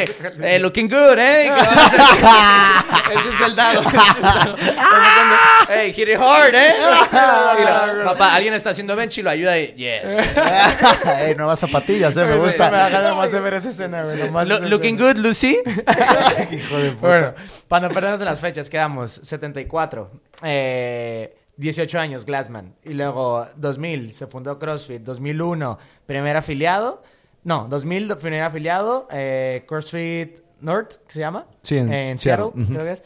eh, looking good, eh. Ese es el- el Dago. hey, hit it hard, eh. Y lo- papá, alguien está haciendo bench y lo ayuda y yes. Ey, nuevas zapatillas, eh, me Me gusta. da nomás de ver esa escena, güey. looking good, Lucy. Hijo de puta. Bueno, para no perdernos en las fechas, quedamos 74. Eh, 18 años, Glassman. Y luego 2000, se fundó CrossFit. 2001, primer afiliado. No, 2000, primer afiliado. eh, CrossFit North, ¿qué se llama? Sí, en Eh, en Seattle. Seattle, creo que es.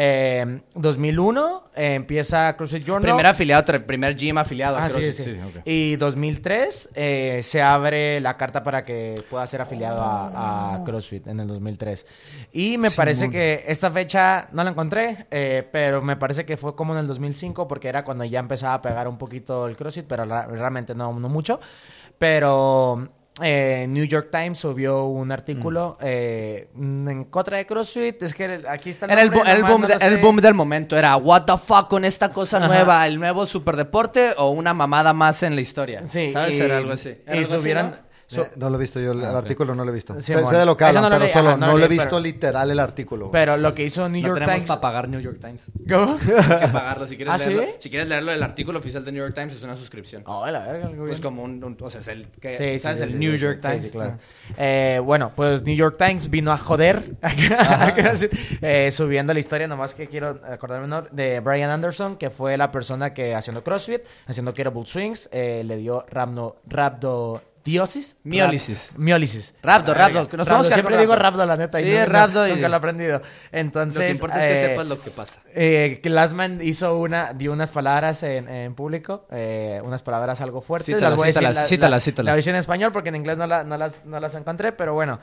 Eh, 2001 eh, empieza CrossFit Journal. Primer afiliado, primer gym afiliado a Ah, sí, CrossFit. sí. ok. Y 2003 eh, se abre la carta para que pueda ser afiliado a, a CrossFit en el 2003. Y me parece que esta fecha no la encontré, eh, pero me parece que fue como en el 2005 porque era cuando ya empezaba a pegar un poquito el CrossFit, pero realmente no, no mucho. Pero eh, New York Times subió un artículo eh, en contra de CrossFit. Es que aquí está Era el, bo- el boom no de- lo el sé. boom del momento. Era, what the fuck con esta cosa Ajá. nueva, el nuevo superdeporte o una mamada más en la historia. Sí, ¿Sabes? y- Era algo así. Era Y algo así, subieron... ¿no? Eh, no lo he visto yo, el Ah, artículo no lo he visto. Sí, sé, de lo que hablan, no lo pero leí, solo ajá, no no, lo he leí, visto pero- literal el artículo. Pero lo que hizo New No York tenemos Times... para pagar New York Times. ¿Cómo? Tienes que pagarlo si quieres ¿Ah, leerlo. sí? Si quieres leerlo, el artículo oficial de New York Times es una suscripción. Oh, la verga, algo Pues como un, un- o sea, es el que, Sí, ¿sabes? sí, el sí, New sí, York sí, Times. sí, claro. Eh, bueno, pues New York Times vino a joder eh, subiendo la historia, nomás que quiero acordarme de Brian Anderson, que fue la persona que haciendo CrossFit, haciendo Kettlebell Swings, eh, le dio rhabdo, rhabdodiosis. Miólisis. Miólisis. Rabdo, que nos vamos Siempre digo rabdo, la neta. y Sí, no- y- Nunca lo he aprendido. Entonces... Lo que importa es que eh, sepas lo que pasa. eh, Glassman hizo una, dio unas palabras en, en público, eh, unas palabras algo fuertes. Cítalas, Las voy a decir- cítalas, la- cítalas, la-. La en español porque en inglés no, la- no las, no las encontré, pero bueno,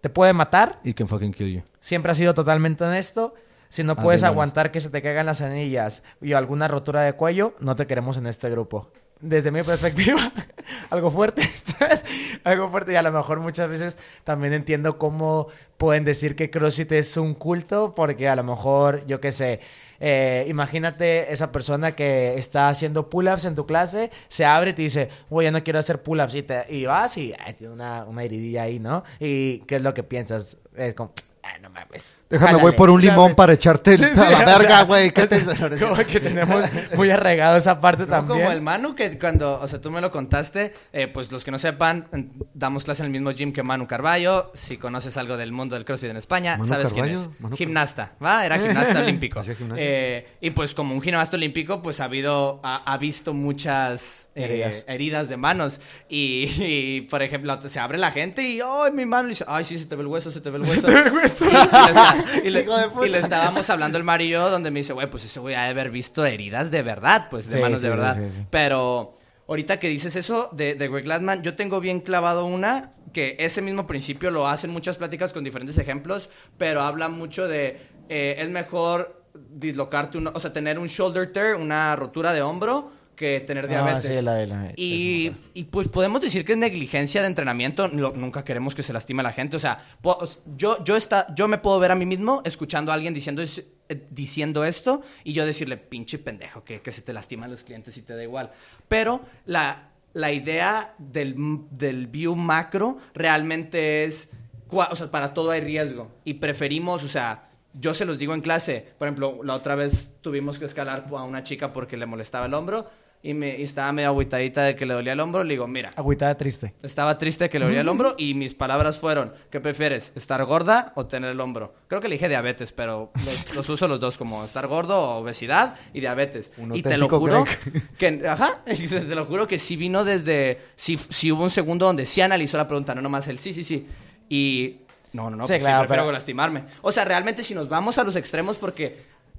te puede matar. It can fucking kill you. Siempre ha sido totalmente honesto. Si no Ah, puedes aguantar que se te caigan las anillas y alguna rotura de cuello, no te queremos en este grupo. Desde mi perspectiva, algo fuerte, ¿sabes? Algo fuerte y a lo mejor muchas veces también entiendo cómo pueden decir que CrossFit es un culto porque a lo mejor, yo qué sé, eh, imagínate esa persona que está haciendo pull-ups en tu clase, se abre y te dice, güey, ya no quiero hacer pull-ups y, te- y vas y tiene una, una heridilla ahí, ¿no? Y ¿qué es lo que piensas? Es como, ay, no mames. Déjame, jálale", voy por un limón ¿sabes? para echarte Sí, a sí, la o sea, verga, güey. ¿Qué te- Como que tenemos muy arraigado esa parte No, también. como el Manu, que cuando, o sea, tú me lo contaste, eh, pues los que no sepan, damos clase en el mismo gym que Manu Carballo. Si conoces algo del mundo del CrossFit en España, ¿Manu sabes quién es. Manu gimnasta, ¿va? Era gimnasta olímpico. Eh, y pues como un gimnasta olímpico, pues ha habido, ha, ha visto muchas eh, Heridas. heridas. de manos. Y, y, por ejemplo, se abre la gente y, ¡ay, mi mano! Y dice, ¡ay, sí, se te ve el hueso, se te ve el hueso! Y, le, está- y le estábamos hablando el Mario y yo, donde me dice, güey, pues ese güey ha de haber visto heridas de verdad, pues de Sí, manos sí, de verdad. sí. Pero ahorita que dices eso de, de Greg Glassman, yo tengo bien clavado una que ese mismo principio lo hacen muchas pláticas con diferentes ejemplos, pero habla mucho de eh, es mejor dislocarte, uno, o sea, tener un shoulder tear, una rotura de hombro, que tener Ah, diabetes. sí, la de la- y, y, pues podemos decir que es negligencia de entrenamiento. Nunca queremos que se lastime a la gente. O sea, yo, yo, está, yo me puedo ver a mí mismo escuchando a alguien diciendo, eh, diciendo esto y yo decirle, pinche pendejo, que, que se te lastiman los clientes y te da igual. Pero la, la idea del, del view macro realmente es, o sea, para todo hay riesgo. Y preferimos, o sea, yo se los digo en clase. Por ejemplo, la otra vez tuvimos que escalar a una chica porque le molestaba el hombro y, me, y estaba medio agüitadita de que le dolía el hombro. Le digo, mira, Agüitada triste. estaba triste que le dolía el hombro y mis palabras fueron, ¿qué prefieres? ¿Estar gorda o tener el hombro? Creo que le dije diabetes, pero los, los uso los dos como estar gordo o obesidad y diabetes. Un y te lo juro Greg. que, ajá, te lo juro que sí vino desde, sí, sí hubo un segundo donde sí analizó la pregunta, no nomás el sí, sí, sí. Y no, no, no, Sí, pues sí, claro, prefiero pero- lastimarme. O sea, realmente si nos vamos a los extremos porque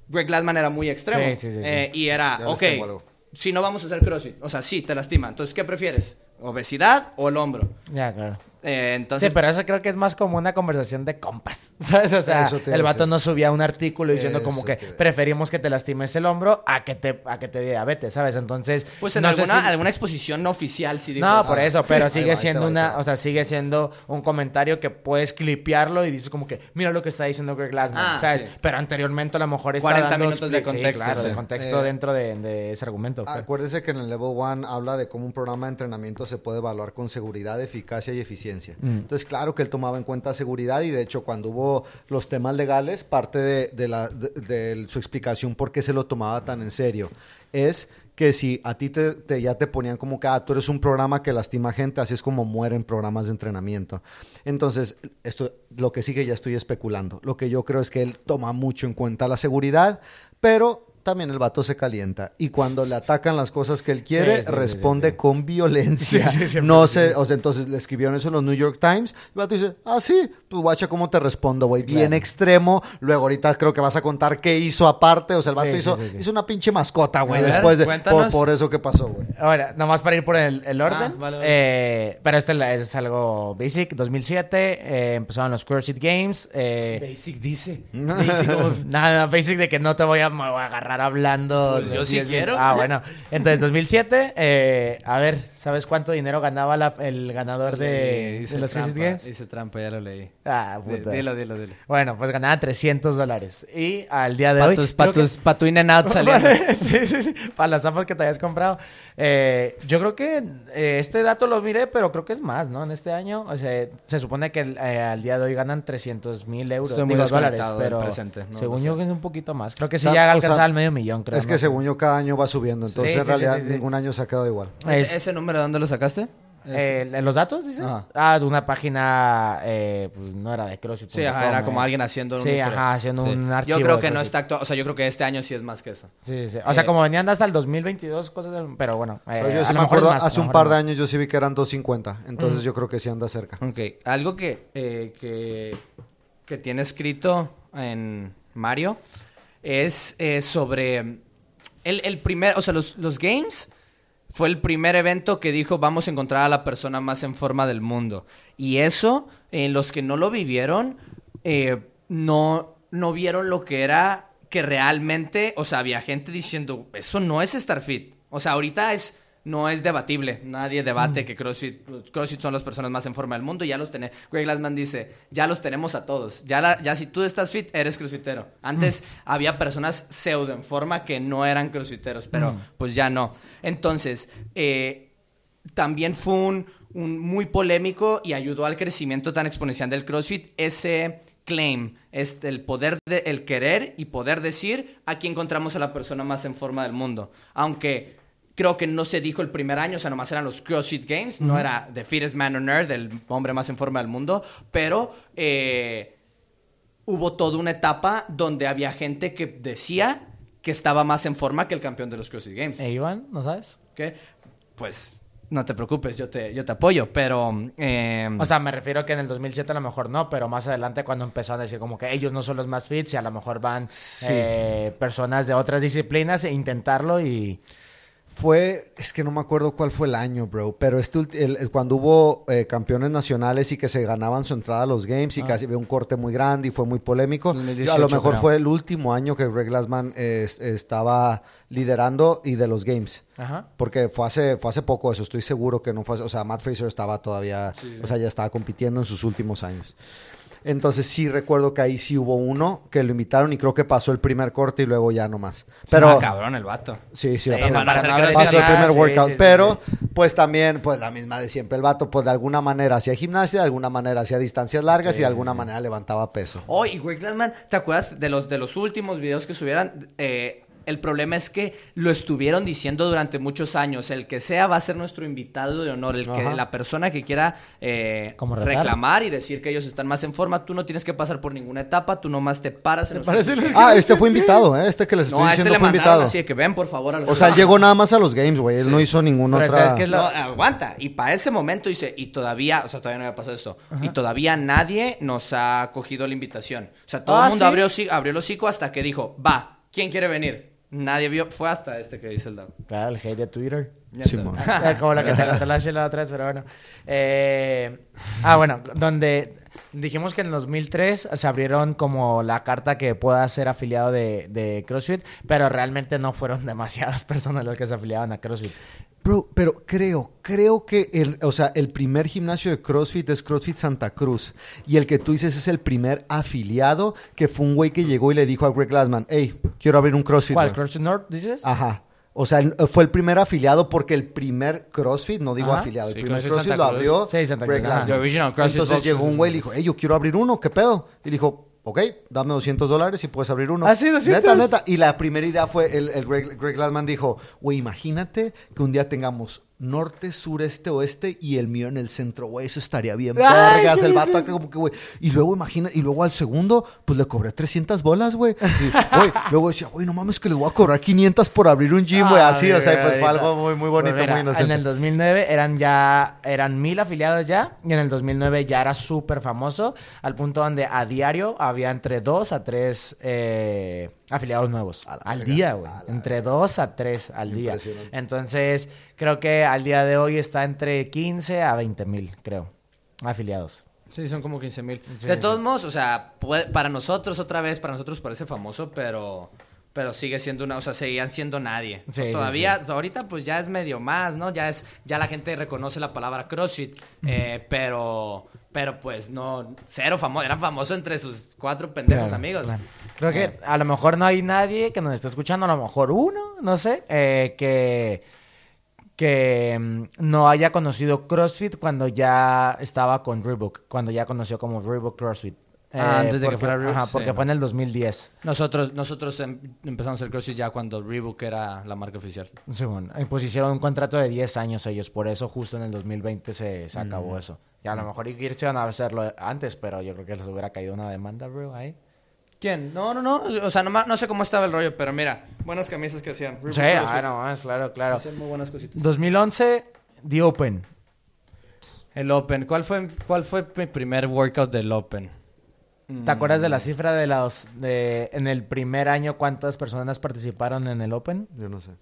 Greg Glassman era muy extremo. Sí, sí, sí, sí. eh, y era, Ya les ok, tengo algo. Si no vamos a hacer crossfit, o sea, sí, te lastima. Entonces, ¿qué prefieres? ¿Obesidad o el hombro? Ya, claro. Eh, entonces, sí, pero eso creo que es más como una conversación de compas. ¿Sabes? O sea, el a vato decir. no subía un artículo diciendo como que preferimos que te lastimes el hombro a que te, a que te dé diabetes, ¿sabes? Entonces. pues en no alguna, si- alguna exposición no oficial sí dijo No, eso. por eso, pero sigue va, siendo una, o sea, sigue siendo un comentario que puedes clipearlo y dices como que, mira lo que está diciendo Greg Glassman, Ah, ¿sabes? sí. Pero anteriormente a lo mejor está 40 dando minutos de sí, contexto, claro, de sí. contexto Eh, dentro de, de ese argumento. pues. Acuérdese que en el Level 1 habla de cómo un programa de entrenamiento se puede evaluar con seguridad, eficacia y eficiencia. Mm. Entonces, claro que él tomaba en cuenta seguridad y de hecho cuando hubo los temas legales, parte de, de la, de, de su explicación por qué se lo tomaba tan en serio es que si a ti te, te- ya te ponían como que ah, tú eres un programa que lastima gente, así es como mueren programas de entrenamiento. Entonces, esto, lo que sigue ya estoy especulando. Lo que yo creo es que él toma mucho en cuenta la seguridad, pero también el vato se calienta. Y cuando le atacan las cosas que él quiere, Sí, sí, sí, responde sí, sí. con violencia. Sí, sí, siempre no sé, o sea, entonces le escribieron eso en los New York Times. El vato dice, ah, sí, pues guacha, ¿cómo te respondo, güey? Bien Claro. extremo. Luego ahorita creo que vas a contar qué hizo aparte. O sea, el vato hizo, sí, sí. hizo una pinche mascota, güey, después de, por, por eso que pasó, güey. Ahora, nomás para ir por el, el orden. Ah, vale, vale. eh, pero este es algo basic. 2007, eh, empezaron los CrossFit Games. eh, Basic dice. Basic, como- nada, basic de que no te voy a, me voy a agarrar hablando. Pues yo sí 10 quiero. Ah, bueno. Entonces, 2007, eh, a ver, ¿sabes cuánto dinero ganaba la- el ganador de, Hice de los trampa, Games? Hice trampa, ya lo leí. Ah, puta. Dilo, dilo, dilo. Bueno, pues ganaba 300 dólares. Y al día de hoy... Patus, patus, patu in and out saliendo. sí, sí, sí. Para las zapas que te hayas comprado. Eh, yo creo que eh, este dato lo miré, pero creo que es más, ¿no? En este año. O sea, se supone que eh, al día de hoy ganan 300 mil euros. Estoy muy digo, dólares, pero presente, no según yo que es un poquito más. Creo que sí O sea, llega a o sea, alcanzar el medio millón, creo. es que según yo cada año va subiendo. Entonces Sí, en realidad sí, sí. ningún año se ha quedado igual. Es- ¿Ese, ese número dónde lo sacaste? Eh, ¿en ¿Los datos, dices? Ajá. Ah, de una página, eh, pues no era de CrossFit. Sí, ajá, era como alguien haciendo Sí, una ajá, haciendo un archivo Yo creo que no está actual. O sea, yo creo que este año sí es más que eso. Sí, sí. O sea, Eh, como venían hasta el 2022, cosas del- Pero bueno. O sea, eh, yo sí me mejor acuerdo, más, hace un par de años yo sí vi que eran 250. Entonces yo creo que sí anda cerca. Ok, algo que, eh, que, que tiene escrito en Mario es eh, sobre el, el primer, o sea, los, los games fue el primer evento que dijo vamos a encontrar a la persona más en forma del mundo. Y eso, eh, los que no lo vivieron, eh, no, no vieron lo que era que realmente, o sea, había gente diciendo, eso no es estar fit. O sea, ahorita es, no es debatible. Nadie debate que CrossFit, CrossFit son las personas más en forma del mundo y ya los tenemos. Greg Glassman dice, ya los tenemos a todos. Ya, la- ya si tú estás fit, eres crossfitero. Antes había personas pseudo en forma que no eran crossfiteros, pero pues ya no. Entonces, eh, también fue un, un muy polémico y ayudó al crecimiento tan exponencial del CrossFit ese claim, este, el poder de, el querer y poder decir aquí encontramos a la persona más en forma del mundo. Aunque creo que no se dijo el primer año, o sea, nomás eran los CrossFit Games, no era The Fittest Man on Earth, el hombre más en forma del mundo, pero eh, hubo toda una etapa donde había gente que decía que estaba más en forma que el campeón de los CrossFit Games. ¿E Iván? ¿No sabes? ¿ok? Pues no te preocupes, yo te, yo te apoyo, pero... eh, O sea, me refiero que en el 2007 a lo mejor no, pero más adelante cuando empezaron a decir como que ellos no son los más fits y a lo mejor van eh, personas de otras disciplinas e intentarlo y... Fue, es que no me acuerdo cuál fue el año, bro, pero este el- el- cuando hubo eh, campeones nacionales y que se ganaban su entrada a los games y Ah. casi había un corte muy grande y fue muy polémico. 2018 a lo mejor creo. fue el último año que Greg Glassman eh, es- estaba liderando y de los games. Ajá. Porque fue hace, fue hace poco eso, estoy seguro que no fue O sea, Matt Fraser estaba todavía, o sea, ya estaba compitiendo en sus últimos años. Entonces sí recuerdo que ahí sí hubo uno que lo invitaron y creo que pasó el primer corte y luego ya no más. Pero ah, cabrón el vato. sí, sí, Sí, pasó- para hacer pasó crecer el primer sí, workout. sí, sí, pero sí. pues también, pues la misma de siempre. El vato, pues de alguna manera hacía gimnasia, de alguna manera hacía distancias largas y de alguna manera levantaba peso. Oh, y Greg Glassman, ¿te acuerdas de los, de los últimos videos que subieran? Eh, el problema es que lo estuvieron diciendo durante muchos años. El que sea va a ser nuestro invitado de honor. El que Ajá. la persona que quiera eh, reclamar y decir que ellos están más en forma, tú no tienes que pasar por ninguna etapa, tú nomás te paras en los- Ah, este fue invitado, ¿eh? Este que les estoy No, este diciendo le fue invitado. así de que ven por favor a los O sea, él llegó nada más a los games, güey. Él no hizo ninguna Pero otra. ¿sabes qué es lo- No, aguanta. Y para ese momento dice, y todavía, o sea, todavía no había pasado esto, y todavía nadie nos ha cogido la invitación. O sea, todo Ah, el mundo ¿sí? abrió, abrió el hocico hasta que dijo, va, ¿quién quiere venir? Nadie vio, fue hasta este que dice el Doug. Claro, el hate de Twitter. Sí, Como la que te conté la chela otra vez, pero bueno. Eh, ah, bueno, donde dijimos que en 2003 se abrieron como la carta que pueda ser afiliado de, de CrossFit, pero realmente no fueron demasiadas personas las que se afiliaban a CrossFit. Bro, pero creo, creo que el, o sea, el primer gimnasio de CrossFit es CrossFit Santa Cruz. Y el que tú dices es el primer afiliado que fue un güey que llegó y le dijo a Greg Glassman, hey, quiero abrir un CrossFit. ¿Cuál? güey". ¿CrossFit North dices? Ajá. O sea, fue el primer afiliado porque el primer CrossFit, no digo Ajá. afiliado, el Sí, primer CrossFit lo abrió Sí, Santa Greg Cruz, ajá. Glassman. The original CrossFit Entonces llegó un güey y le dijo, hey, yo quiero abrir uno, ¿qué pedo? Y dijo, ok, dame 200 dólares y puedes abrir uno. ¿Ah, sí, 200? Neta, neta. Y la primera idea fue, el, el Greg, Greg Glassman dijo, güey, imagínate que un día tengamos norte, sur, este, oeste y el mío en el centro, güey. Eso estaría bien Ay, vergas. ¿qué El vato dices? acá como que, güey. Y luego imagina, y luego al segundo, pues le cobré 300 bolas, güey. Y, güey, luego decía, güey, no mames que le voy a cobrar 500 por abrir un gym, güey. Así, o sea, pues fue algo muy, muy bonito, Pues mira, muy inocente. En el 2009 eran ya, eran mil afiliados ya, y en el 2009 ya era súper famoso, al punto donde a diario había entre dos a tres eh, afiliados nuevos. Al verga, día, güey. Entre dos a tres al día. Entonces, creo que al día de hoy está entre 15 a 20 mil, creo, afiliados. Sí, son como 15 mil. Sí, de sí. todos modos, o sea, puede- para nosotros otra vez, para nosotros parece famoso, pero pero sigue siendo una, o sea, seguían siendo nadie. Sí, sí, Todavía, ahorita pues ya es medio más, ¿no? Ya es, ya la gente reconoce la palabra CrossFit, eh, pero, pero pues no, cero famoso, eran famosos entre sus cuatro pendejos Claro, amigos. claro. Creo que Eh. a lo mejor no hay nadie que nos esté escuchando, a lo mejor uno, no sé, eh, que, que mm, no haya conocido CrossFit cuando ya estaba con Reebok, cuando ya conoció como Reebok CrossFit. Eh, Ah, antes de que fuera Reebok, Ajá, sí. porque fue en el 2010. Nosotros, nosotros em- empezamos a hacer CrossFit ya cuando Reebok era la marca oficial. Sí, bueno, pues hicieron un contrato de 10 años ellos, por eso justo en el 2020 se, se acabó eso. Y a lo mejor quisieron hacerlo antes, pero yo creo que les hubiera caído una demanda, bro, ahí. ¿Quién? No, no, no. O sea, no, no sé cómo estaba el rollo, pero mira, buenas camisas que hacían. Reebok Sí, ah, no, claro, claro. Hacían muy buenas cositas. 2011, The Open. El Open. ¿Cuál fue, ¿Cuál fue mi primer workout del Open? ¿Te acuerdas Mm. de la cifra de los de en el primer año cuántas personas participaron en el Open? Yo no sé.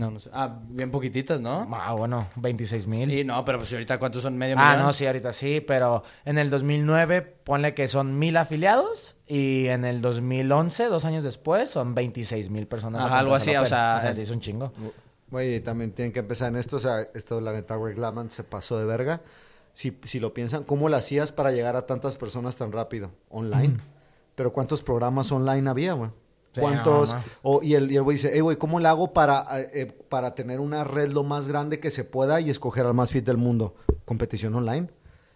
No, no sé. Ah, bien poquititas, ¿no? Ah, bueno, 26 mil. Y no, pero pues ahorita cuántos son medio Ah, millón? no, sí, ahorita sí, pero en el 2009 ponle que son mil afiliados y en el 2011, dos años después, son 26 mil personas. Ajá, algo así, o sea, O sea, sí, es un chingo. Güey, también tienen que empezar en esto. O sea, esto, la neta, Greg Glaman se pasó de verga. Si, si lo piensan, ¿cómo lo hacías para llegar a tantas personas tan rápido? Online. Pero ¿cuántos programas online había, güey? ¿Cuántos? no, no. o- y el y el güey dice, hey, güey, ¿cómo le hago para, eh, eh, para tener una red lo más grande que se pueda y escoger al más fit del mundo? Competición online.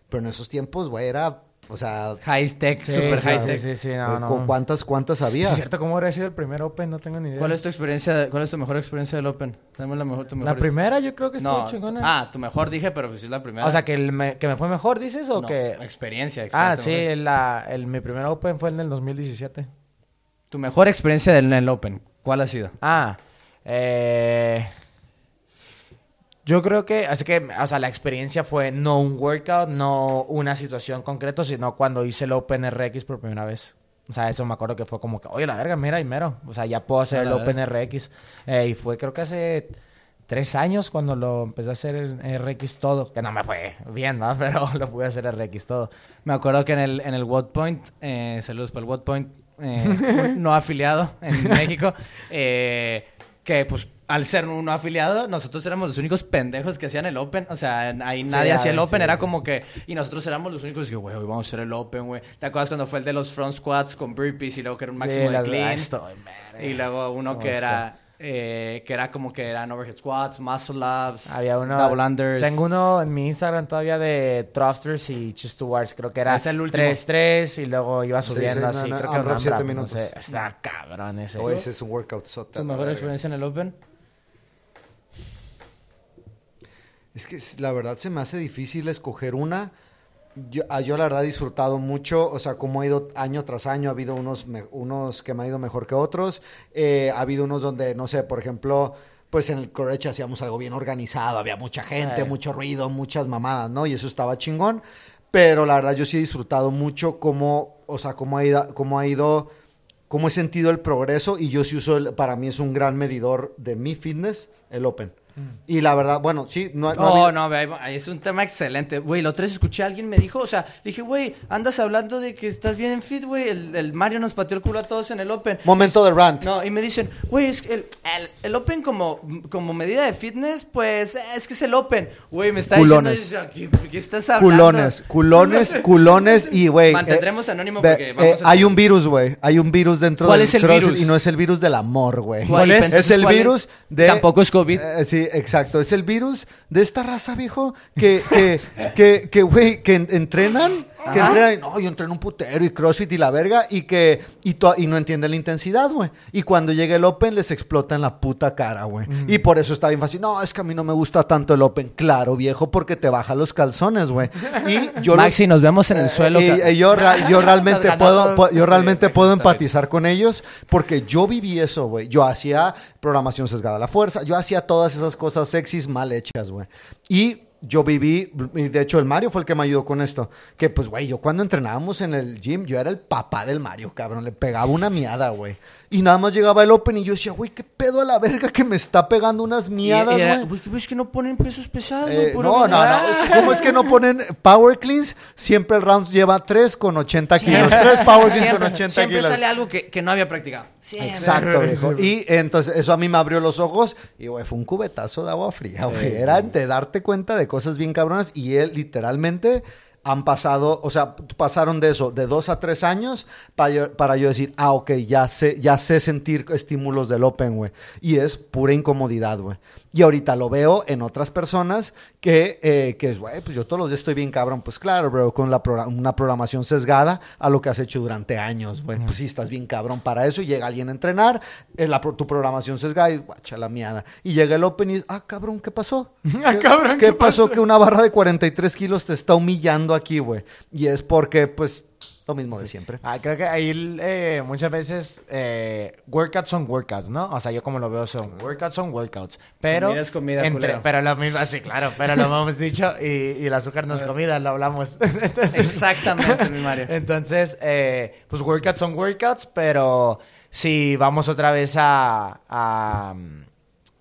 Pero en esos tiempos, güey, era, o sea, High tech, Sí, super sí, high sí, tech. sí, sí, eh, no, no. ¿cu- ¿cuántas, cuántas había? ¿Es cierto cómo habría sido el primer Open? No tengo ni idea. ¿Cuál es tu experiencia? ¿Cuál es tu mejor experiencia del Open? Dame la mejor, tu mejor La primera yo creo que estuvo No. chingona. Ah, tu mejor dije, pero pues es la primera. o sea, que, el me, que me fue mejor, dices, o No, que... experiencia, Ah, experiencia, sí, mejor. la, el, mi primer Open fue en el 2017. Tu mejor experiencia del el Open, ¿cuál ha sido? Ah, eh, yo creo que, así que, o sea, la experiencia fue no un workout, no una situación concreta, sino cuando hice el Open RX por primera vez. O sea, eso me acuerdo que fue como que, oye, la verga, mira y mero. O sea, ya puedo hacer el la Open RX. Eh, y fue creo que hace tres años cuando lo empecé a hacer el RX todo. Que no me fue bien, ¿no? Pero lo pude hacer RX todo. Me acuerdo que en el, en el Watt Point, eh, saludos para el Watt Point, eh, no afiliado en México, eh, que pues al ser un afiliado, nosotros éramos los únicos pendejos que hacían el Open. O sea, ahí nadie hacía el Open, sí, era sí. como que. Y nosotros éramos los únicos que, güey, hoy vamos a hacer el Open, güey. ¿Te acuerdas cuando fue el de los front squats con burpees y luego que era un máximo Sí, de clean? estoy. Y luego uno Somos que era. eh, que era como que eran overhead squats, muscle ups, Había uno. double unders. Tengo uno en mi Instagram todavía de thrusters y chest to bars. Creo que era Es el último. 3-3 y luego iba subiendo sí, así. no, no, creo que AMRAP, no minutos. sé. Está cabrón ese. O ese es un workout sota. ¿Tu mejor experiencia en el Open? Es que la verdad se me hace difícil escoger una. Yo, ah, yo la verdad he disfrutado mucho, o sea, como ha ido año tras año, ha habido unos, me- unos que me han ido mejor que otros, eh, ha habido unos donde, no sé, por ejemplo, pues en el Courage hacíamos algo bien organizado, había mucha gente, mucho ruido, muchas mamadas, ¿no? Y eso estaba chingón, pero la verdad yo sí he disfrutado mucho cómo, o sea, cómo ha ido, cómo ha ido, cómo he sentido el progreso y yo sí uso, el- para mí es un gran medidor de mi fitness, el Open. Y la verdad, bueno, sí, no, no no, ahí es un tema excelente. Güey, la otra vez escuché a alguien me dijo, o sea, le dije, güey, andas hablando de que estás bien en fit, güey. El, el Mario nos pateó el culo a todos en el Open. Momento de rant. No, y me dicen, güey, es que el, el, el Open como, como medida de fitness, pues es que es el Open. Güey, me está Culones. diciendo, ¿qué, qué estás hablando? Culones, culones, culones y, güey. Mantendremos eh, anónimo porque vamos eh, a- Hay un virus, güey. Hay un virus dentro ¿Cuál del es el virus? Y no es el virus del amor, güey. ¿Cuál es? Es el virus de... Tampoco es COVID. Eh, sí, exacto. Es el virus de esta raza, viejo, que, que, que, que, güey, que en- entrenan Que entrenan y no, yo entreno un putero y CrossFit y la verga y que y, to- y no entienden la intensidad, güey. Y cuando llega el Open les explota en la puta cara, güey. Y por eso está bien fácil. No, es que a mí no me gusta tanto el Open. Claro, viejo, porque te baja los calzones, güey. Y yo lo- Maxi, nos vemos en el eh, suelo. y- ca- y yo, ra- yo realmente puedo, yo realmente puedo empatizar con ellos porque yo viví eso, güey. Yo hacía programación sesgada a la fuerza, yo hacía todas esas cosas sexys mal hechas, güey. Y yo viví, y de hecho el Mario fue el que me ayudó con esto, que pues, güey, yo cuando entrenábamos en el gym, yo era el papá del Mario, cabrón, le pegaba una miada, güey. Y nada más llegaba el Open y yo decía, güey, qué pedo a la verga que me está pegando unas miadas, güey. güey, ¿qué ves que no ponen pesos pesados? Eh, güey? No, no, mamá". no. ¿Cómo es que no ponen power cleans? Siempre el round lleva 3 con 80 kilos. 3 power cleans con Siempre, 80 siempre kilos. sale algo que, que no había practicado. Siempre. Exacto, viejo. Y entonces eso a mí me abrió los ojos y, güey, fue un cubetazo de agua fría, güey. Era de darte cuenta de cosas bien cabronas y él literalmente han pasado, o sea, pasaron de eso, de dos a tres años para yo, para yo decir, ah, ok, ya sé, ya sé sentir estímulos del Open, güey. Y es pura incomodidad, güey. Y ahorita lo veo en otras personas que, eh, que es, güey, pues yo todos los días estoy bien cabrón. Pues claro, bro, con la una programación sesgada a lo que has hecho durante años, güey. Pues sí, estás bien cabrón para eso. Y llega alguien a entrenar, eh, la pro- tu programación sesgada y guacha la miada. Y llega el Open y es, ah, cabrón, ¿qué pasó? Ah, ¿Qué, cabrón, ¿qué ¿qué pasó? Que una barra de 43 kilos te está humillando aquí, güey. Y es porque, pues, lo mismo de siempre. Ah, creo que ahí eh, muchas veces eh, workouts son workouts, ¿no? O sea, yo como lo veo son workouts son workouts. Pero Comida es comida, entre- pero lo mismo, sí, claro, pero lo hemos dicho y, y el azúcar no es comida, lo hablamos. Entonces, Exactamente, mi Mario. Entonces, eh, pues workouts son workouts, pero si vamos otra vez a, a, mm,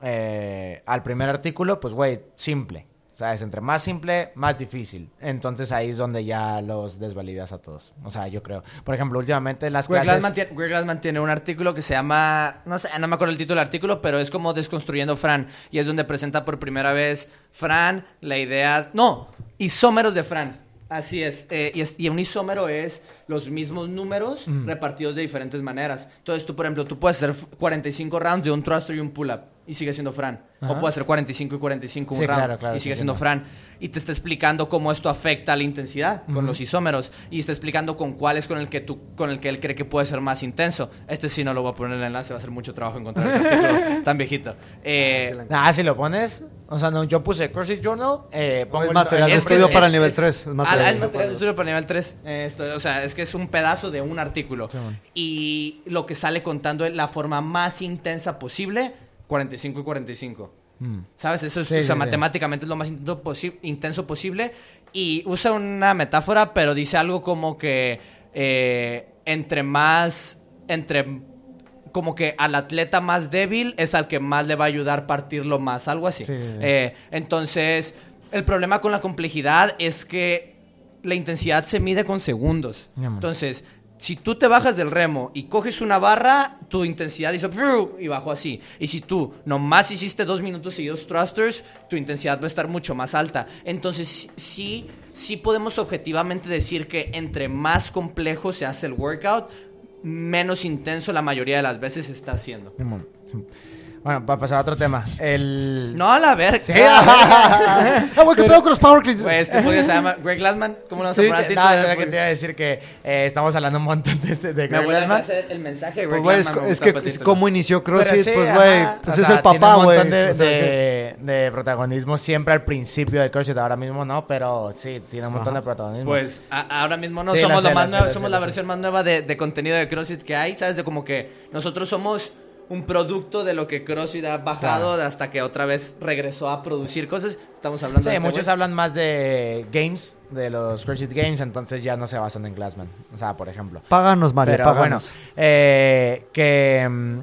eh, al primer artículo, pues güey, simple. ¿Sabes? Entre más simple, más difícil. Entonces ahí es donde ya los desvalidas a todos. O sea, yo creo. Por ejemplo, últimamente las Greg clases... Tiene, Greg Glassman tiene un artículo que se llama, no sé, no me acuerdo el título del artículo, pero es como Desconstruyendo Fran. Y es donde presenta por primera vez Fran la idea, no, isómeros de Fran. Así es. Eh, y, es- y un isómero es los mismos números repartidos de diferentes maneras. Entonces tú, por ejemplo, tú puedes hacer 45 rounds de un thruster y un pull-up y sigue siendo Fran. Ajá. O puedes hacer 45 y 45 un Sí, round claro, claro, y sigue siendo entiendo. Fran. Y te está explicando cómo esto afecta la intensidad con los isómeros. Y está explicando con cuál es con el que tú, con el que él cree que puede ser más intenso. Este sí no lo voy a poner en el enlace, va a ser mucho trabajo encontrar ese artículo tan viejito. Eh, Ah, si lo pones... O sea, no, yo puse CrossFit Journal, eh, pongo Es el- material de el- es que estudio es- para el nivel es- 3. Es Ah, material. de estudio para nivel 3. Eh, esto, o sea, es que es un pedazo de un artículo. Sí, y lo que sale contando es la forma más intensa posible, 45 y 45. Mm. ¿Sabes? Eso es, Sí, o sea, sí. matemáticamente es lo más intenso, posi- intenso posible. Y usa una metáfora, pero dice algo como que eh, entre más, entre como que al atleta más débil es al que más le va a ayudar a partirlo más, algo así. Sí, sí, sí. Eh, entonces, el problema con la complejidad es que la intensidad se mide con segundos. Entonces, si tú te bajas del remo y coges una barra, tu intensidad hizo y bajó así. Y si tú nomás hiciste dos minutos seguidos thrusters, tu intensidad va a estar mucho más alta. Entonces, sí- sí, podemos objetivamente decir que entre más complejo se hace el workout, menos intenso la mayoría de las veces está haciendo. Bueno, para pasar a otro tema. El... No a la verga. Sí, Ah, güey, ¿qué pedo con los power cleans? Güey, este podio se llama Greg Glassman. ¿Cómo lo vamos a Sí, poner al que- título? no, que te iba a decir que eh, estamos hablando un montón de, este, de Me Greg Glassman. hacer el mensaje de Pues, Greg güey, es, es que es como inició CrossFit, sí, pues, güey, o pues sea, es el tiene papá, un güey. montón de, O sea, que- de- de protagonismo siempre al principio de CrossFit, ahora mismo no, pero sí, tiene un montón Ajá. de protagonismo. Pues a- ahora mismo no Sí, somos la lo sé, más la sé, somos la versión más nueva de, de contenido de CrossFit que hay, ¿sabes? De como que nosotros somos un producto de lo que CrossFit ha bajado Claro. hasta que otra vez regresó a producir cosas. Estamos hablando Sí, de este muchos hablan más de games, de los CrossFit Games, entonces ya no se basan en Glassman. O sea, por ejemplo. Páganos, Mario, Pero bueno, páganos. eh, que mm,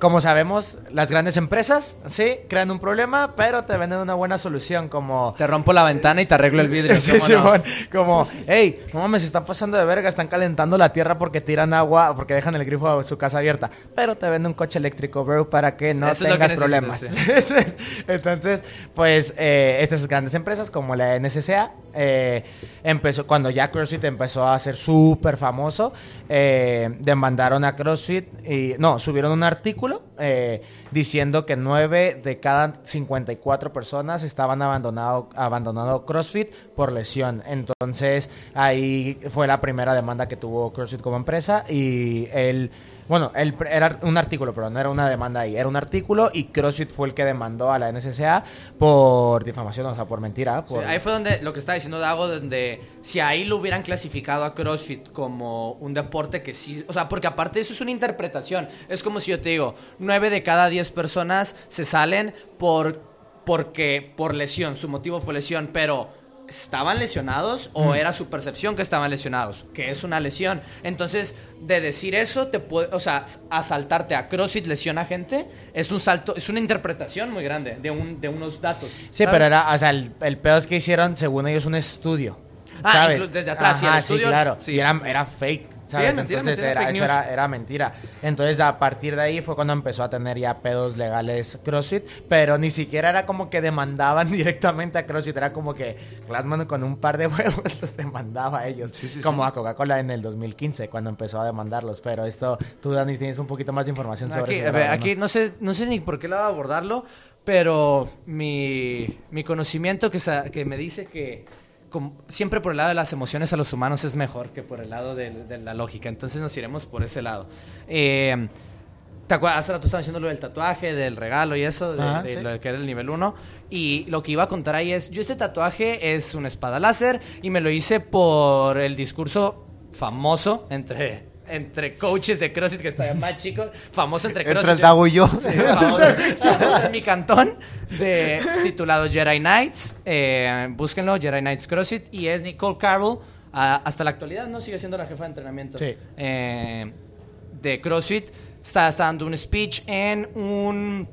como sabemos, las grandes empresas, sí, crean un problema, pero te venden una buena solución como... Te rompo la ventana y te arreglo el vidrio. Sí. Simón, como, hey, no mames, se están pasando de verga, están calentando la tierra porque tiran agua, porque dejan el grifo de su casa abierta, pero te vende un coche eléctrico, bro, para que no Eso que tengas problemas. Entonces, pues, eh, estas grandes empresas como la NSCA, eh, empezó, cuando ya CrossFit empezó a ser súper famoso, eh, demandaron a CrossFit y, no, subieron un artículo eh, diciendo que 9 de cada 54 personas estaban abandonado, abandonando CrossFit por lesión. Entonces ahí fue la primera demanda que tuvo CrossFit como empresa y él bueno, el, era un artículo, pero no era una demanda ahí. Era un artículo y CrossFit fue el que demandó a la NSCA por difamación, o sea, por mentira. ahí fue donde lo que está diciendo Dago, donde si ahí lo hubieran clasificado a CrossFit como un deporte que sí. O sea, porque aparte eso es una interpretación. Es como si yo te digo, nueve de cada diez personas se salen por, porque, por lesión. Su motivo fue lesión, pero estaban lesionados o mm. era su percepción que estaban lesionados, que es una lesión. Entonces, de decir eso, te puede, o sea, asaltarte a CrossFit lesiona gente, es un salto, es una interpretación muy grande de, un, de unos datos. Sí, pero era, o sea, el, el peor es que hicieron, según ellos, un estudio. Ah, desde atrás, sí, el estudio, sí, claro. Sí. Y era, era fake entonces era, eso era, mentira. Entonces a partir de ahí fue cuando empezó a tener ya pedos legales CrossFit, pero ni siquiera era como que demandaban directamente a CrossFit, era como que Glassman con un par de huevos los demandaba a ellos, como a Coca-Cola en el 2015 cuando empezó a demandarlos, pero esto tú Dani tienes un poquito más de información sobre eso. Aquí ¿no? sé no sé ni por qué lado abordarlo, pero mi, mi conocimiento que, que me dice que siempre por el lado de las emociones a los humanos es mejor que por el lado de, la lógica. Entonces nos iremos por ese lado. Eh, ¿Te acuerdas? Hace rato estaban diciendo lo del tatuaje, del regalo y eso, de, lo que era el nivel 1. Y lo que iba a contar ahí es, yo este tatuaje es una espada láser y me lo hice por el discurso famoso entre entre coaches de CrossFit que estaban más chicos, famoso entre CrossFit. Entre el Dago y yo. famoso, en mi cantón, de, titulado Jedi Knights. Eh, búsquenlo, Jedi Knights CrossFit. Y es Nicole Carroll. hasta la actualidad no sigue siendo la jefa de entrenamiento eh, de CrossFit. Está, dando un speech en un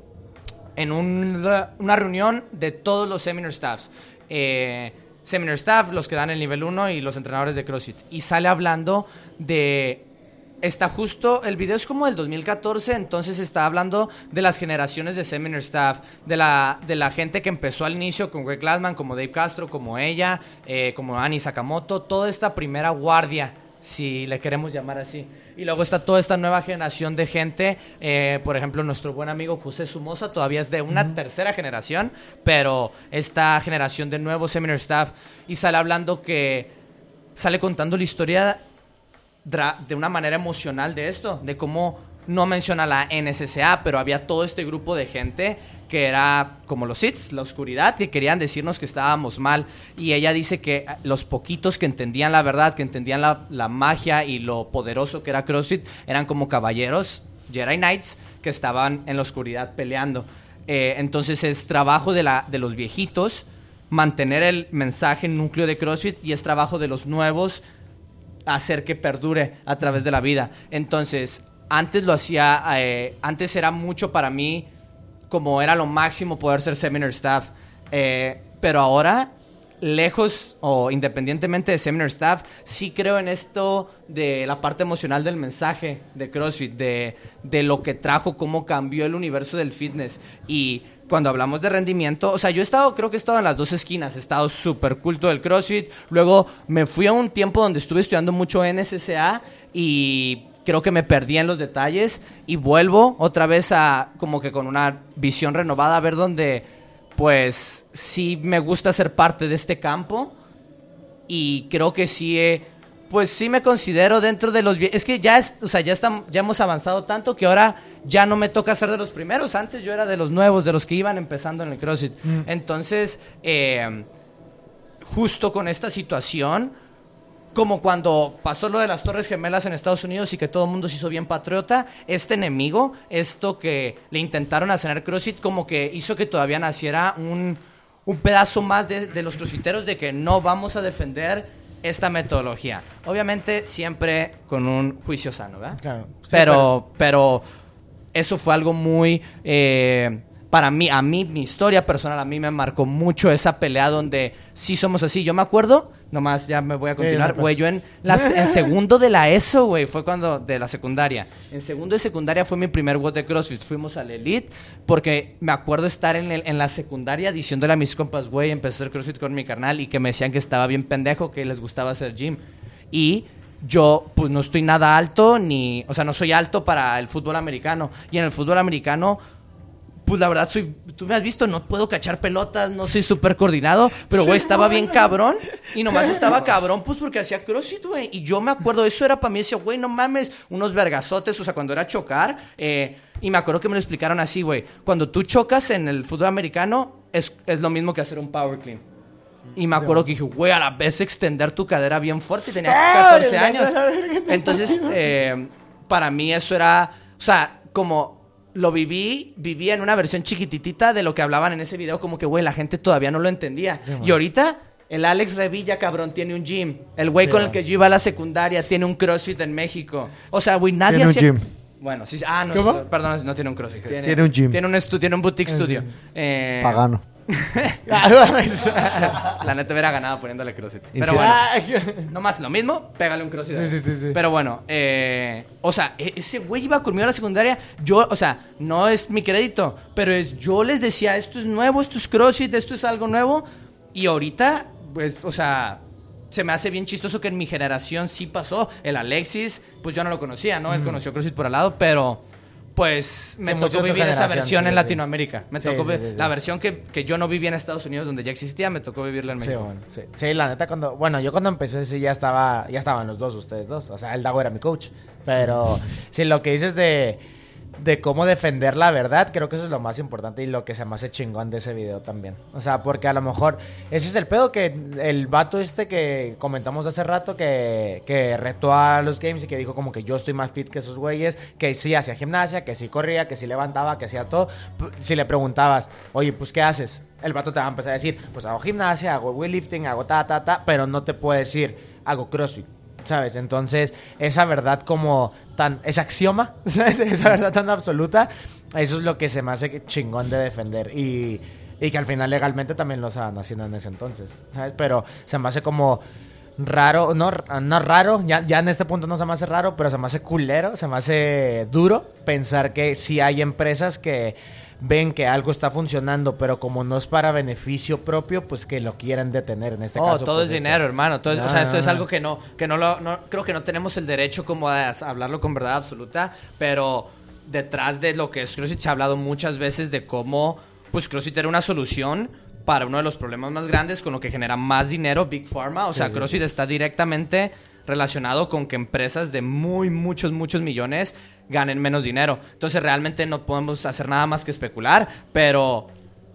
en una reunión de todos los seminar staffs. Eh, seminar staff, los que dan el nivel 1 y los entrenadores de CrossFit. Y sale hablando de está justo, el video es como del 2014, entonces está hablando de las generaciones de seminar staff, de la, de la gente que empezó al inicio con Greg Glassman, como Dave Castro, como ella, eh, como Annie Sakamoto, toda esta primera guardia, si le queremos llamar así. Y luego está toda esta nueva generación de gente, eh, por ejemplo, nuestro buen amigo José Sumosa todavía es de una tercera generación, pero esta generación de nuevos seminar staff y sale hablando que sale contando la historia de una manera emocional de esto, de cómo no menciona la NSCA, pero había todo este grupo de gente que era como los SITs, la oscuridad, que querían decirnos que estábamos mal. Y ella dice que los poquitos que entendían la verdad, que entendían la, magia y lo poderoso que era CrossFit, eran como caballeros, Jedi Knights, que estaban en la oscuridad peleando. Eh, entonces es trabajo de, la, de los viejitos mantener el mensaje núcleo de CrossFit y es trabajo de los nuevos hacer que perdure a través de la vida. Entonces, antes lo hacía, eh, antes era mucho para mí como era lo máximo poder ser seminar staff, eh, pero ahora lejos o independientemente de seminar staff, sí creo en esto de la parte emocional del mensaje de CrossFit, de, de lo que trajo, cómo cambió el universo del fitness. Y cuando hablamos de rendimiento, o sea, yo he estado, creo que he estado en las dos esquinas, he estado súper culto del CrossFit, luego me fui a un tiempo donde estuve estudiando mucho NSCA y creo que me perdí en los detalles y vuelvo otra vez a como que con una visión renovada a ver dónde pues sí me gusta ser parte de este campo y creo que sí pues sí me considero dentro de los es que ya es, o sea, ya estamos ya hemos avanzado tanto que ahora ya no me toca ser de los primeros, antes yo era de los nuevos, de los que iban empezando en el CrossFit. Mm. Entonces, eh, justo con esta situación, como cuando pasó lo de las Torres Gemelas en Estados Unidos y que todo el mundo se hizo bien patriota, este enemigo, esto que le intentaron hacer al CrossFit, como que hizo que todavía naciera un, un pedazo más de, los crossfiteros de que no vamos a defender esta metodología. Obviamente siempre con un juicio sano, ¿verdad? Claro. pero, pero eso fue algo muy... Eh, para mí, a mí, mi historia personal, a mí me marcó mucho esa pelea donde sí somos así. Yo me acuerdo, nomás ya me voy a continuar, güey, yo en, en segundo de la ESO, güey, fue cuando, de la secundaria. En segundo de secundaria fue mi primer WOD de CrossFit. Fuimos al Elite porque me acuerdo estar en, el, en la secundaria diciéndole a mis compas, güey, empecé a hacer CrossFit con mi carnal y que me decían que estaba bien pendejo, que les gustaba hacer gym. Y yo pues no estoy nada alto ni, o sea, no soy alto para el fútbol americano. Y en el fútbol americano, pues la verdad soy, tú me has visto, no puedo cachar pelotas, no soy súper coordinado, pero güey, estaba bien cabrón y nomás estaba cabrón pues porque hacía crossfit, güey. Y yo me acuerdo, eso era para mí, decía, güey, no mames, unos vergazotes, o sea, cuando era chocar, eh, y me acuerdo que me lo explicaron así, güey, cuando tú chocas en el fútbol americano es, es lo mismo que hacer un power clean. Y me acuerdo que dije, güey, a la vez extender tu cadera bien fuerte y tenía 14 años. Entonces, eh, para mí eso era, o sea, como lo viví, vivía en una versión chiquititita de lo que hablaban en ese video, como que, güey, la gente todavía no lo entendía. y ahorita, el Alex Revilla, cabrón, tiene un gym. El güey Sí, con el que yo iba a la secundaria tiene un CrossFit en México. O sea, güey, nadie Tiene un gym. Bueno, sí, ah, no, ¿Cómo? perdón, no tiene un CrossFit. Tiene, Tiene un gym. Tiene un, estu- tiene un boutique studio. Eh, Pagano. La neta hubiera ganado poniéndole CrossFit. Pero bueno, no más lo mismo, pégale un CrossFit. Sí, sí, sí, sí. Pero bueno, eh, o sea, e- ese güey iba conmigo a la secundaria. Yo, o sea, no es mi crédito, pero es yo les decía, esto es nuevo, esto es CrossFit, esto es algo nuevo. Y ahorita, pues, o sea, se me hace bien chistoso que en mi generación sí pasó. El Alexis, pues yo no lo conocía, ¿no? Él conoció CrossFit por al lado, pero pues me tocó vivir esa versión sí, en. Latinoamérica. Me Sí, tocó sí, la versión que, que yo no vivía en Estados Unidos, donde ya existía, me tocó vivirla en México. bueno. Sí, la neta cuando, bueno, yo cuando empecé sí ya estaba, ya estaban los dos ustedes dos, o sea, el Dago era mi coach, pero sí lo que dices de de cómo defender la verdad, creo que eso es lo más importante y lo que se me hace chingón de ese video también. O sea, porque a lo mejor ese es el pedo que el vato este que comentamos hace rato que, que retó a los games y que dijo como que yo estoy más fit que esos güeyes, que sí hacía gimnasia, que sí corría, que sí levantaba, que hacía todo. Si le preguntabas, oye, pues ¿qué haces? El vato te va a empezar a decir, pues hago gimnasia, hago weightlifting, hago ta, ta, ta, pero no te puede decir, hago crossfit. ¿Sabes? Entonces, esa verdad como tan... Ese axioma, ¿sabes? Esa verdad tan absoluta, eso es lo que se me hace chingón de defender. Y, y que al final legalmente también lo estaban haciendo en ese entonces, ¿sabes? Pero se me hace como raro, no, no raro, ya, ya en este punto no se me hace raro, pero se me hace culero, se me hace duro pensar que si hay empresas que ven que algo está funcionando, pero como no es para beneficio propio, pues que lo quieren detener en este oh, caso. todo pues, es este- dinero, hermano. Todo es- o sea, esto es algo que no, que no lo, no- creo que no tenemos el derecho como a hablarlo con verdad absoluta, pero detrás de lo que es CrossFit se ha hablado muchas veces de cómo, pues CrossFit era una solución para uno de los problemas más grandes con lo que genera más dinero, Big Pharma. O sea, sí, CrossFit está directamente relacionado con que empresas de muy, muchos, muchos millones ganen menos dinero. Entonces, realmente no podemos hacer nada más que especular, pero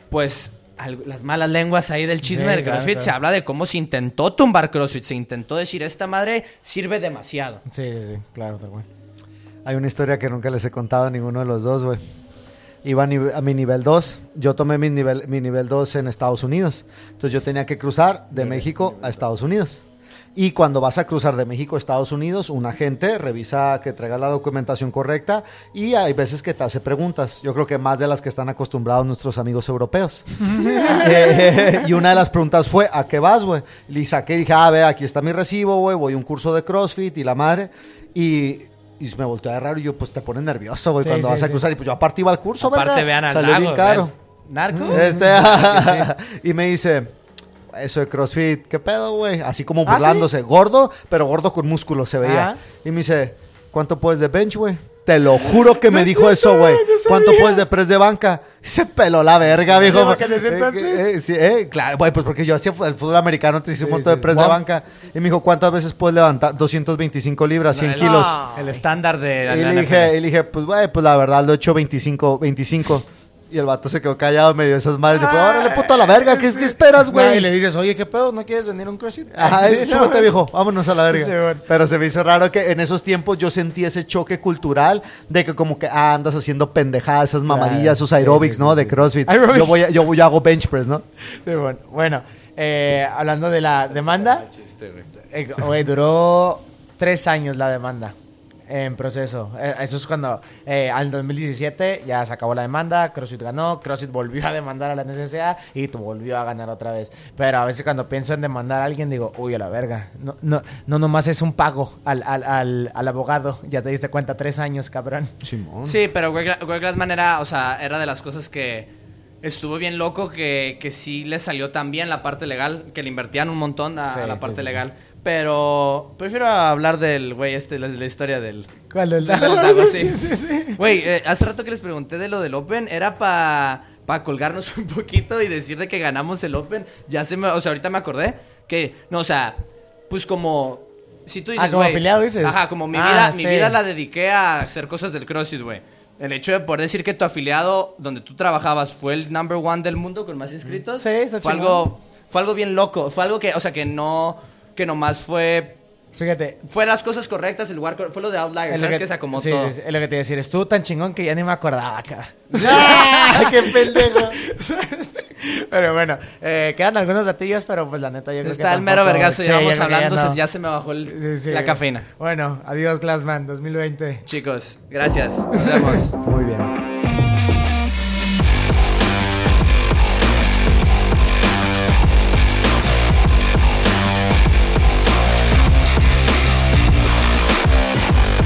pues al- las malas lenguas ahí del chisme Sí, del CrossFit claro. se habla de cómo se intentó tumbar CrossFit, se intentó decir esta madre sirve demasiado. Sí, sí, sí, claro, tal cual. Hay una historia que nunca les he contado a ninguno de los dos, güey. Iba a, nive- a mi nivel 2. Yo tomé mi nivel, mi nivel 2 en Estados Unidos. Entonces yo tenía que cruzar de México a Estados Unidos. Y cuando vas a cruzar de México a Estados Unidos, un agente revisa que traiga la documentación correcta y hay veces que te hace preguntas. Yo creo que más de las que están acostumbrados nuestros amigos europeos. Eh, y una de las preguntas fue, ¿a qué vas, güey? Le saqué y dije, ah, ve, aquí está mi recibo, güey, voy a un curso de CrossFit y la madre. Y, y me volteó de raro y yo, pues te pone nervioso, güey, Sí, cuando sí, vas a sí. cruzar. Y pues yo aparte iba al curso, Aparte ¿verdad? vean al Salió lago, bien caro. ¿Narco? Este, y me dice, eso de CrossFit, ¿qué pedo, güey? Así como ¿Ah, burlándose. Gordo, pero gordo con músculo se veía. Ah. Y me dice, ¿cuánto puedes de bench, güey? Te lo juro que me dijo eso, güey. ¿Cuánto puedes de press de banca? Se peló la verga, viejo. en ese Eh, entonces- eh, sí, eh, claro, güey, pues porque yo hacía el fútbol americano, te hice un Sí, montón de press de banca. Y me dijo, ¿cuántas veces puedes levantar? 225 libras, 100 El- kilos. El estándar de la Y le dije, y le dije, pues, güey, pues la verdad lo he hecho 25, 25. Y el vato se quedó callado, medio esas madres. Y fue, órale, puto a la verga, ¿qué, qué esperas, Güey, y le dices, oye, ¿qué pedo? ¿No quieres venir a un CrossFit? Ajá, súbete, viejo, vámonos a la verga. Sí, bueno. Pero se me hizo raro que en esos tiempos yo sentí ese choque cultural de que como que ah, andas haciendo pendejadas, esas mamadillas, esos sí, ¿no? de. CrossFit. Aerobics. Yo, voy a- yo, yo hago bench press, ¿no? Sí, bueno, bueno eh, hablando de la demanda, eh, güey, duró tres años la demanda en proceso. Eh, eso es cuando eh, al 2017 ya se acabó la demanda, CrossFit ganó, CrossFit volvió a demandar a la NCSA y tú volvió a ganar otra vez. Pero a veces cuando pienso en demandar a alguien digo, uy, a la verga. No, no, no nomás es un pago al, al, al, al abogado. Ya te diste cuenta, tres años, cabrón. Simón. Sí, pero Greg, Gla- Greg Glassman era, o sea, era de las cosas que estuvo bien loco que, que sí le salió tan bien la parte legal, que le invertían un montón a, Sí, a la parte sí, sí. legal. Pero prefiero hablar del güey este, la, la historia del... ¿Cuál del Dago? Sí. sí, sí. Güey, eh, hace rato que les pregunté de lo del Open, era para pa colgarnos un poquito y decir de que ganamos el Open. Ya se me, o sea, ahorita me acordé que, no, o sea, pues como, si tú dices, Ah, como afiliado dices. Ajá, como mi Ah, vida, sí. mi vida la dediqué a hacer cosas del CrossFit, güey. El hecho de poder decir que tu afiliado donde tú trabajabas fue el number one del mundo con más inscritos. Sí, está fue chingón. algo, fue algo bien loco. Fue algo que, o sea, que no, que nomás fue, Fíjate. fue las cosas correctas, el lugar, fue lo de Outliers, ¿sabes? Que, se acomodó sí, todo. sí, sí, es lo que te iba a decir. Estuvo tan chingón que ya ni me acordaba acá. ¡Ay, qué pendejo! pero bueno, eh, quedan algunos datillos, pero pues la neta yo creo que Está el mero vergazo, sí, llevamos hablando, ya se- no. ya se me bajó el- Sí, sí. la cafeína. Bueno, adiós Glassman 2020. Chicos, gracias. Nos vemos. Muy bien.